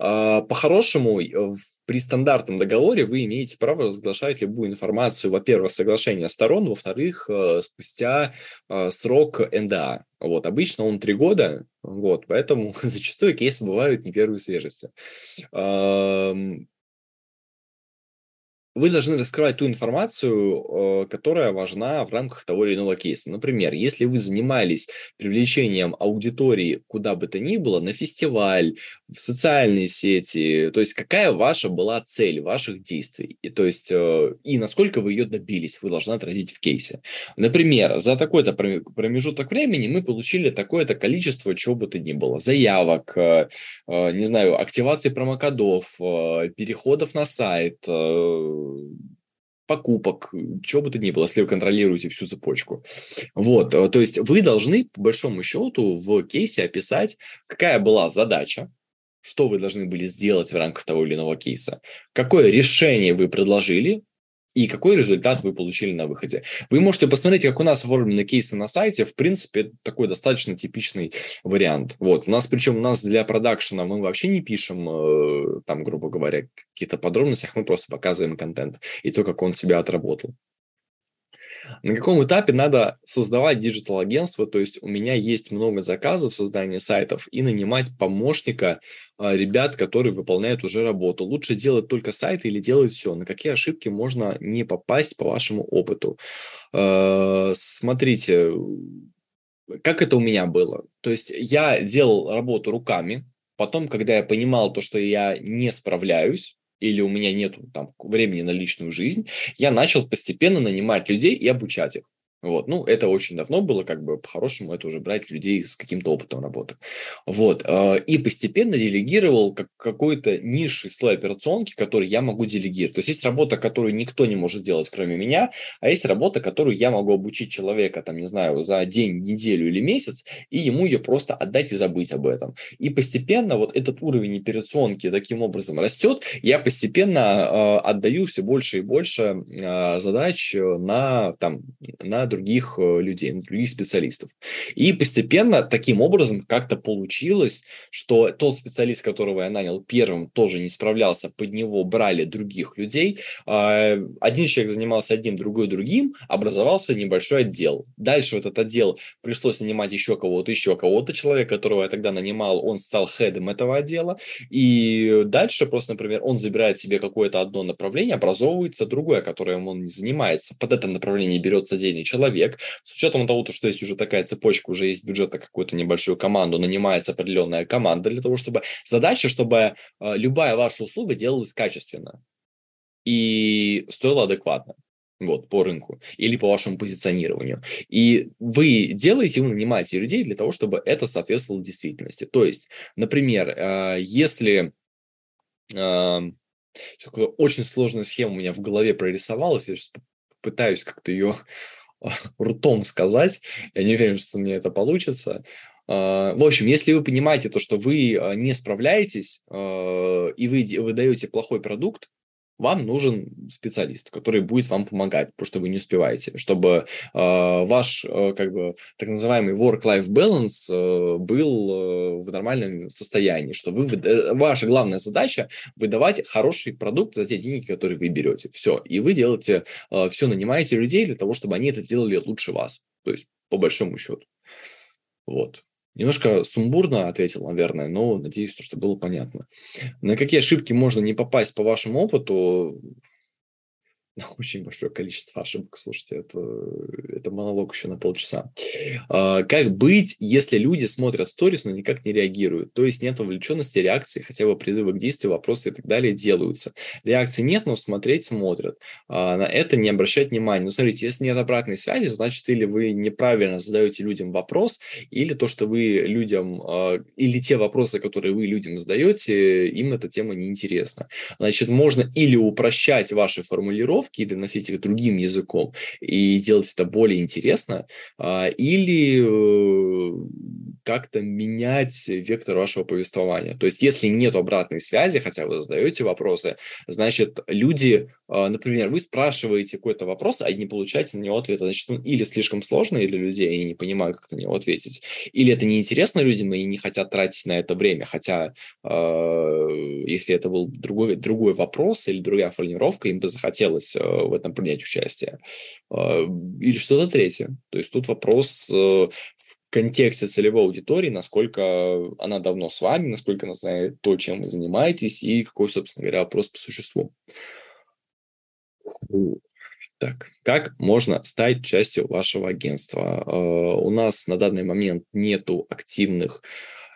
а, по-хорошему, э, при стандартном договоре вы имеете право разглашать любую информацию, во-первых, соглашение сторон, во-вторых, э, спустя э, срок НДА. Вот, обычно он три года, вот, поэтому зачастую кейсы бывают не первой свежести вы должны раскрывать ту информацию, э, которая важна в рамках того или иного кейса. Например, если вы занимались привлечением аудитории куда бы то ни было, на фестиваль, в социальные сети, то есть какая ваша была цель ваших действий, и, то есть э, и насколько вы ее добились, вы должны отразить в кейсе. Например, за такой-то промежуток времени мы получили такое-то количество чего бы то ни было, заявок, э, не знаю, активации промокодов, переходов на сайт, покупок, чего бы то ни было, если вы контролируете всю цепочку. Вот, э, то есть вы должны, по большому счету, в кейсе описать, какая была задача, что вы должны были сделать в рамках того или иного кейса, какое решение вы предложили, и какой результат вы получили на выходе. Вы можете посмотреть, как у нас оформлены кейсы на сайте. В принципе, такой достаточно типичный вариант. Вот. У нас, причем у нас для продакшена мы вообще не пишем, э, там, грубо говоря, какие-то подробностях, мы просто показываем контент и то, как он себя отработал. На каком этапе надо создавать digital агентство? То есть у меня есть много заказов создания сайтов и нанимать помощника а, ребят, которые выполняют уже работу. Лучше делать только сайты или делать все? На какие ошибки можно не попасть по вашему опыту? А, смотрите, как это у меня было? То есть я делал работу руками, потом, когда я понимал то, что я не справляюсь, или у меня нет там времени на личную жизнь, я начал постепенно нанимать людей и обучать их. Вот, ну, это очень давно было, как бы, по-хорошему, это уже брать людей с каким-то опытом работы. Вот, э, и постепенно делегировал как, какой-то низший слой операционки, который я могу делегировать. То есть есть работа, которую никто не может делать, кроме меня, а есть работа, которую я могу обучить человека, там, не знаю, за день, неделю или месяц, и ему ее просто отдать и забыть об этом. И постепенно вот этот уровень операционки таким образом растет, я постепенно э, отдаю все больше и больше э, задач на, там, на других э, людей, других специалистов. И постепенно таким образом как-то получилось, что тот специалист, которого я нанял первым, тоже не справлялся, под него брали других людей. А, один человек занимался одним, другой другим, образовался небольшой отдел. Дальше в этот отдел пришлось нанимать еще кого-то, еще кого-то. Человек, которого я тогда нанимал, он стал хедом этого отдела. И дальше просто, например, он забирает себе какое-то одно направление, образовывается другое, которым он не занимается. Под это направление берется отдельный человек, человек, с учетом того, что есть уже такая цепочка, уже есть бюджет на какую-то небольшую команду, нанимается определенная команда для того, чтобы задача, чтобы э, любая ваша услуга делалась качественно и стоила адекватно вот, по рынку или по вашему позиционированию. И вы делаете, вы нанимаете людей для того, чтобы это соответствовало действительности. То есть, например, э, если э, очень сложная схема у меня в голове прорисовалась, я сейчас пытаюсь как-то ее ртом сказать. Я не уверен, что мне это получится. А, в общем, если вы понимаете то, что вы а, не справляетесь, а, и вы выдаете плохой продукт, вам нужен специалист, который будет вам помогать, потому что вы не успеваете, чтобы э, ваш э, как бы так называемый work-life balance э, был э, в нормальном состоянии, что вы ваша главная задача выдавать хороший продукт за те деньги, которые вы берете, все, и вы делаете э, все, нанимаете людей для того, чтобы они это делали лучше вас, то есть по большому счету, вот. Немножко сумбурно ответил, наверное, но надеюсь, что было понятно. На какие ошибки можно не попасть по вашему опыту, очень большое количество ошибок, слушайте, это, это монолог еще на полчаса. А, как быть, если люди смотрят сторис, но никак не реагируют? То есть нет вовлеченности, реакции, хотя бы призывы к действию, вопросы и так далее делаются. Реакции нет, но смотреть смотрят. А, на это не обращать внимания. Ну, смотрите, если нет обратной связи, значит, или вы неправильно задаете людям вопрос, или то, что вы людям, а, или те вопросы, которые вы людям задаете, им эта тема неинтересна. Значит, можно или упрощать ваши формулировки, носить их другим языком и делать это более интересно, а, или э, как-то менять вектор вашего повествования. То есть, если нет обратной связи, хотя вы задаете вопросы, значит, люди, например, вы спрашиваете какой-то вопрос, а не получаете на него ответа, значит, он или слишком сложный для людей, они не понимают, как на него ответить, или это неинтересно людям, и не хотят тратить на это время, хотя а, если это был другой, другой вопрос или другая формулировка, им бы захотелось э, в этом принять участие. А, или что-то третье. То есть тут вопрос э, контексте целевой аудитории, насколько она давно с вами, насколько она знает то, чем вы занимаетесь, и какой, собственно говоря, вопрос по существу. Так, как можно стать частью вашего агентства? Uh, у нас на данный момент нету активных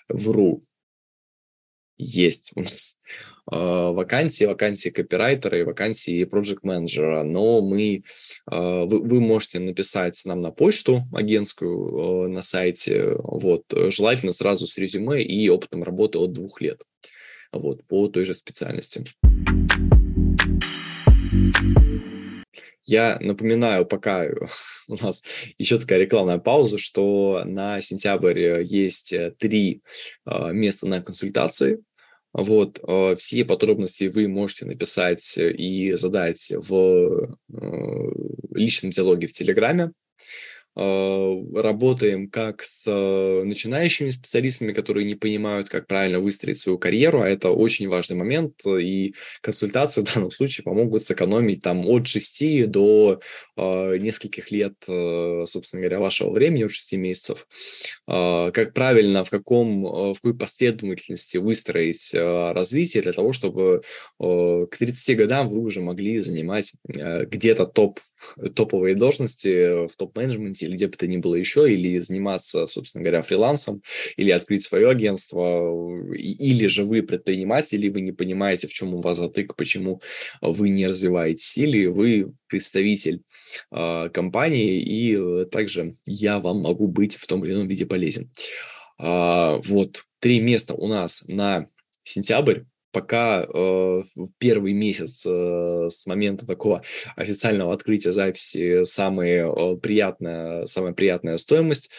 ВРУ. Есть у нас а, вакансии, вакансии копирайтера и вакансии проект менеджера но мы, а, вы, вы можете написать нам на почту агентскую на сайте, вот, желательно сразу с резюме и опытом работы от двух лет, вот, по той же специальности. Я напоминаю, пока у нас еще такая рекламная пауза, что на сентябрь есть три места на консультации. Вот, э, все подробности вы можете написать и задать в э, личном диалоге в Телеграме. Э, работаем как с э, начинающими специалистами, которые не понимают, как правильно выстроить свою карьеру, а это очень важный момент, и консультации в данном случае помогут сэкономить там от 6 до э, нескольких лет, э, собственно говоря, вашего времени, от 6 месяцев. Э, как правильно, в, каком, в какой последовательности выстроить э, развитие для того, чтобы э, к 30 годам вы уже могли занимать э, где-то топ топовые должности в топ-менеджменте или где бы то ни было еще, или заниматься, собственно говоря, фрилансом, или открыть свое агентство, или же вы предприниматель, или вы не понимаете, в чем у вас затык, почему вы не развиваетесь, или вы представитель э, компании, и э, также я вам могу быть в том или ином виде полезен. Э, вот, три места у нас на сентябрь пока э, первый месяц э, с момента такого официального открытия записи самая э, приятная, самая приятная стоимость,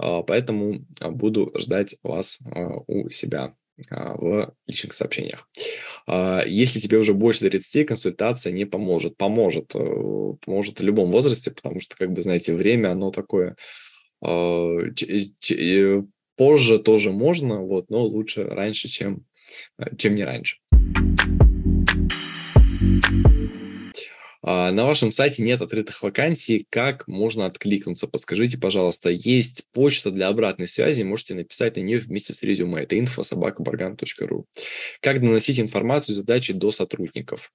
э, поэтому буду ждать вас э, у себя в личных сообщениях. Если тебе уже больше 30, консультация не поможет. Поможет. Поможет в любом возрасте, потому что, как бы, знаете, время, оно такое... Позже тоже можно, вот, но лучше раньше, чем Э, чем не раньше. А, на вашем сайте нет открытых вакансий. Как можно откликнуться? Подскажите, пожалуйста. Есть почта для обратной связи. Можете написать на нее вместе с резюме. Это info.sobakabargan.ru. Как доносить информацию и задачи до сотрудников?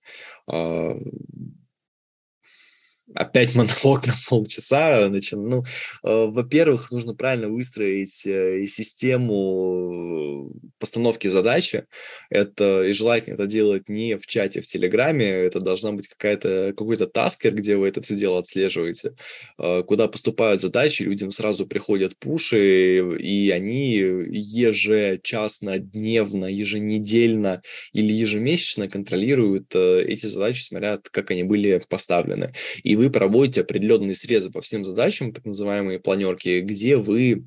Опять монолог на полчаса. Значит, ну, э, во-первых, нужно правильно выстроить э, систему постановки задачи. Это и желательно это делать не в чате в Телеграме. Это должна быть какая-то какой-то таскер, где вы это все дело отслеживаете, э, куда поступают задачи, людям сразу приходят пуши, и они ежечасно, дневно, еженедельно или ежемесячно контролируют эти задачи, смотря как они были поставлены. И вы проводите определенные срезы по всем задачам, так называемые планерки, где вы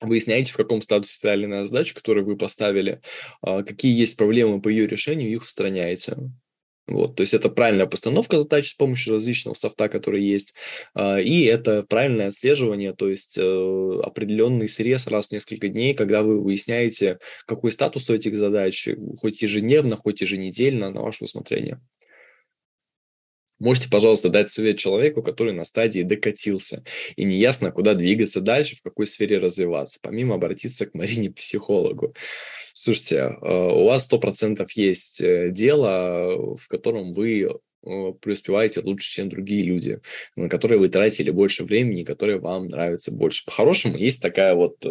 выясняете, в каком статусе иная задача, которую вы поставили, а, какие есть проблемы по ее решению, их устраняете. Вот, то есть это правильная постановка задач с помощью различного софта, который есть, а, и это правильное отслеживание, то есть э, определенный срез раз в несколько дней, когда вы выясняете, какой статус у этих задач, хоть ежедневно, хоть еженедельно, на ваше усмотрение. Можете, пожалуйста, дать совет человеку, который на стадии докатился, и неясно, куда двигаться дальше, в какой сфере развиваться, помимо обратиться к Марине-психологу. Слушайте, э, у вас 100% есть э, дело, в котором вы э, преуспеваете лучше, чем другие люди, на которые вы тратили больше времени, которые вам нравятся больше. По-хорошему, есть такая вот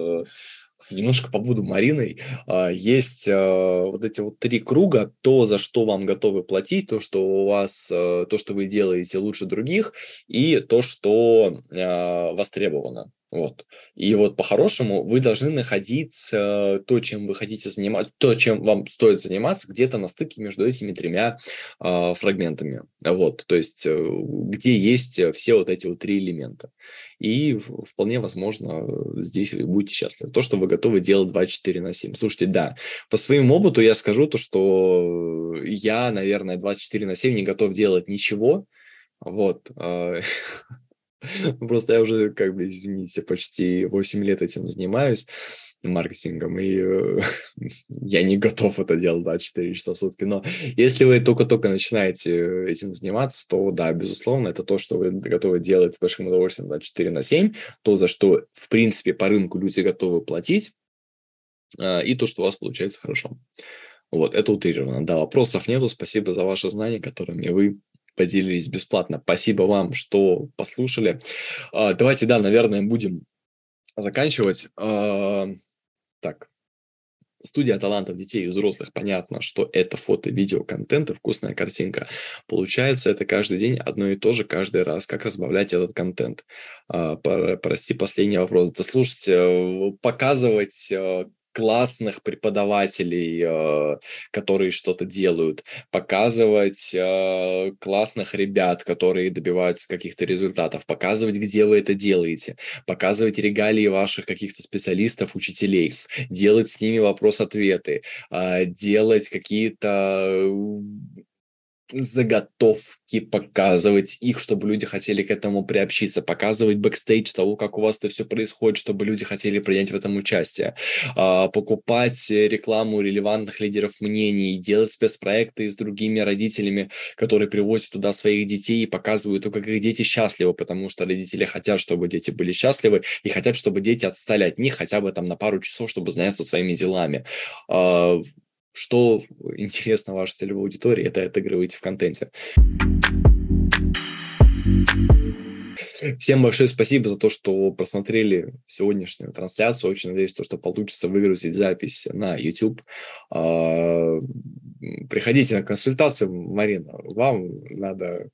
немножко побуду Мариной, а, есть а, вот эти вот три круга, то, за что вам готовы платить, то, что у вас, а, то, что вы делаете лучше других, и то, что востребовано. Вот. И вот по-хорошему вы должны находить э, то, чем вы хотите заниматься, то, чем вам стоит заниматься, где-то на стыке между этими тремя э, фрагментами. Вот. То есть э, где есть все вот эти вот три элемента. И вполне возможно здесь вы будете счастливы. То, что вы готовы делать 24 на 7. Слушайте, да, по своему опыту я скажу то, что я, наверное, 24 на 7 не готов делать ничего. Вот. А, Просто я уже, как бы, извините, почти 8 лет этим занимаюсь маркетингом, и э, я не готов это делать 24 часа в сутки. Но если вы только-только начинаете этим заниматься, то да, безусловно, это то, что вы готовы делать с большим удовольствием 24 на 7, то, за что, в принципе, по рынку люди готовы платить, э, и то, что у вас получается хорошо. Вот, это утрировано. Да, вопросов нету. Спасибо за ваши знания, которыми вы поделились бесплатно. Спасибо вам, что послушали. А, давайте, да, наверное, будем заканчивать. А, так, Студия талантов детей и взрослых, понятно, что это фото, видео, контент и вкусная картинка. Получается, это каждый день одно и то же каждый раз. Как разбавлять этот контент? А, прости, последний вопрос. Да слушайте, э, показывать э, классных преподавателей, э, которые что-то делают, показывать э, классных ребят, которые добиваются каких-то результатов, показывать, где вы это делаете, показывать регалии ваших каких-то специалистов, учителей, делать с ними вопрос-ответы, э, делать какие-то заготовки, показывать их, чтобы люди хотели к этому приобщиться, показывать бэкстейдж того, как у вас это все происходит, чтобы люди хотели принять в этом участие, а, покупать рекламу релевантных лидеров мнений, делать спецпроекты с другими родителями, которые привозят туда своих детей и показывают то, как их дети счастливы, потому что родители хотят, чтобы дети были счастливы и хотят, чтобы дети отстали от них хотя бы там на пару часов, чтобы заняться своими делами. А, что интересно вашей целевой аудитории, это отыгрываете в контенте. Всем большое спасибо за то, что просмотрели сегодняшнюю трансляцию. Очень надеюсь, то, что получится выгрузить запись на YouTube. А, приходите на консультацию, Марина. Вам надо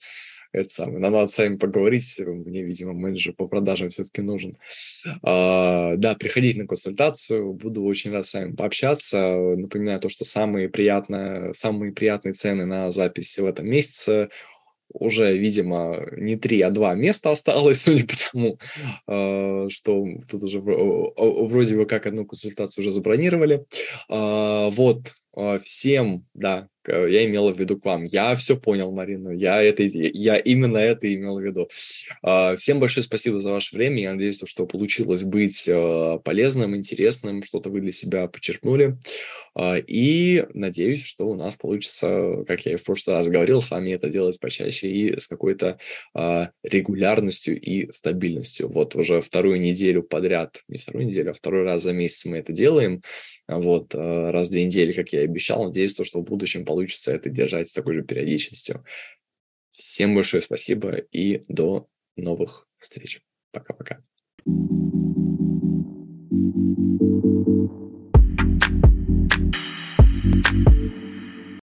это самое, нам надо с вами поговорить, мне, видимо, менеджер по продажам все-таки нужен. А, да, приходите на консультацию, буду очень рад с вами пообщаться. Напоминаю то, что самые приятные, самые приятные цены на запись в этом месяце уже, видимо, не три, а два места осталось, судя по тому, а, что тут уже вроде бы как одну консультацию уже забронировали. А, вот, всем, да, я имела в виду к вам. Я все понял, Марина. Я, это, я именно это имел в виду. А, всем большое спасибо за ваше время. Я надеюсь, что получилось быть а, полезным, интересным, что-то вы для себя подчеркнули. А, и надеюсь, что у нас получится, как я и в прошлый раз говорил, с вами это делать почаще и с какой-то регулярностью и стабильностью. Вот уже вторую неделю подряд, не вторую неделю, а второй раз за месяц мы это делаем. Вот раз в две недели, как я и обещал. Надеюсь, то, что в будущем получится это держать с такой же периодичностью. Всем большое спасибо и до новых встреч. Пока-пока. thank you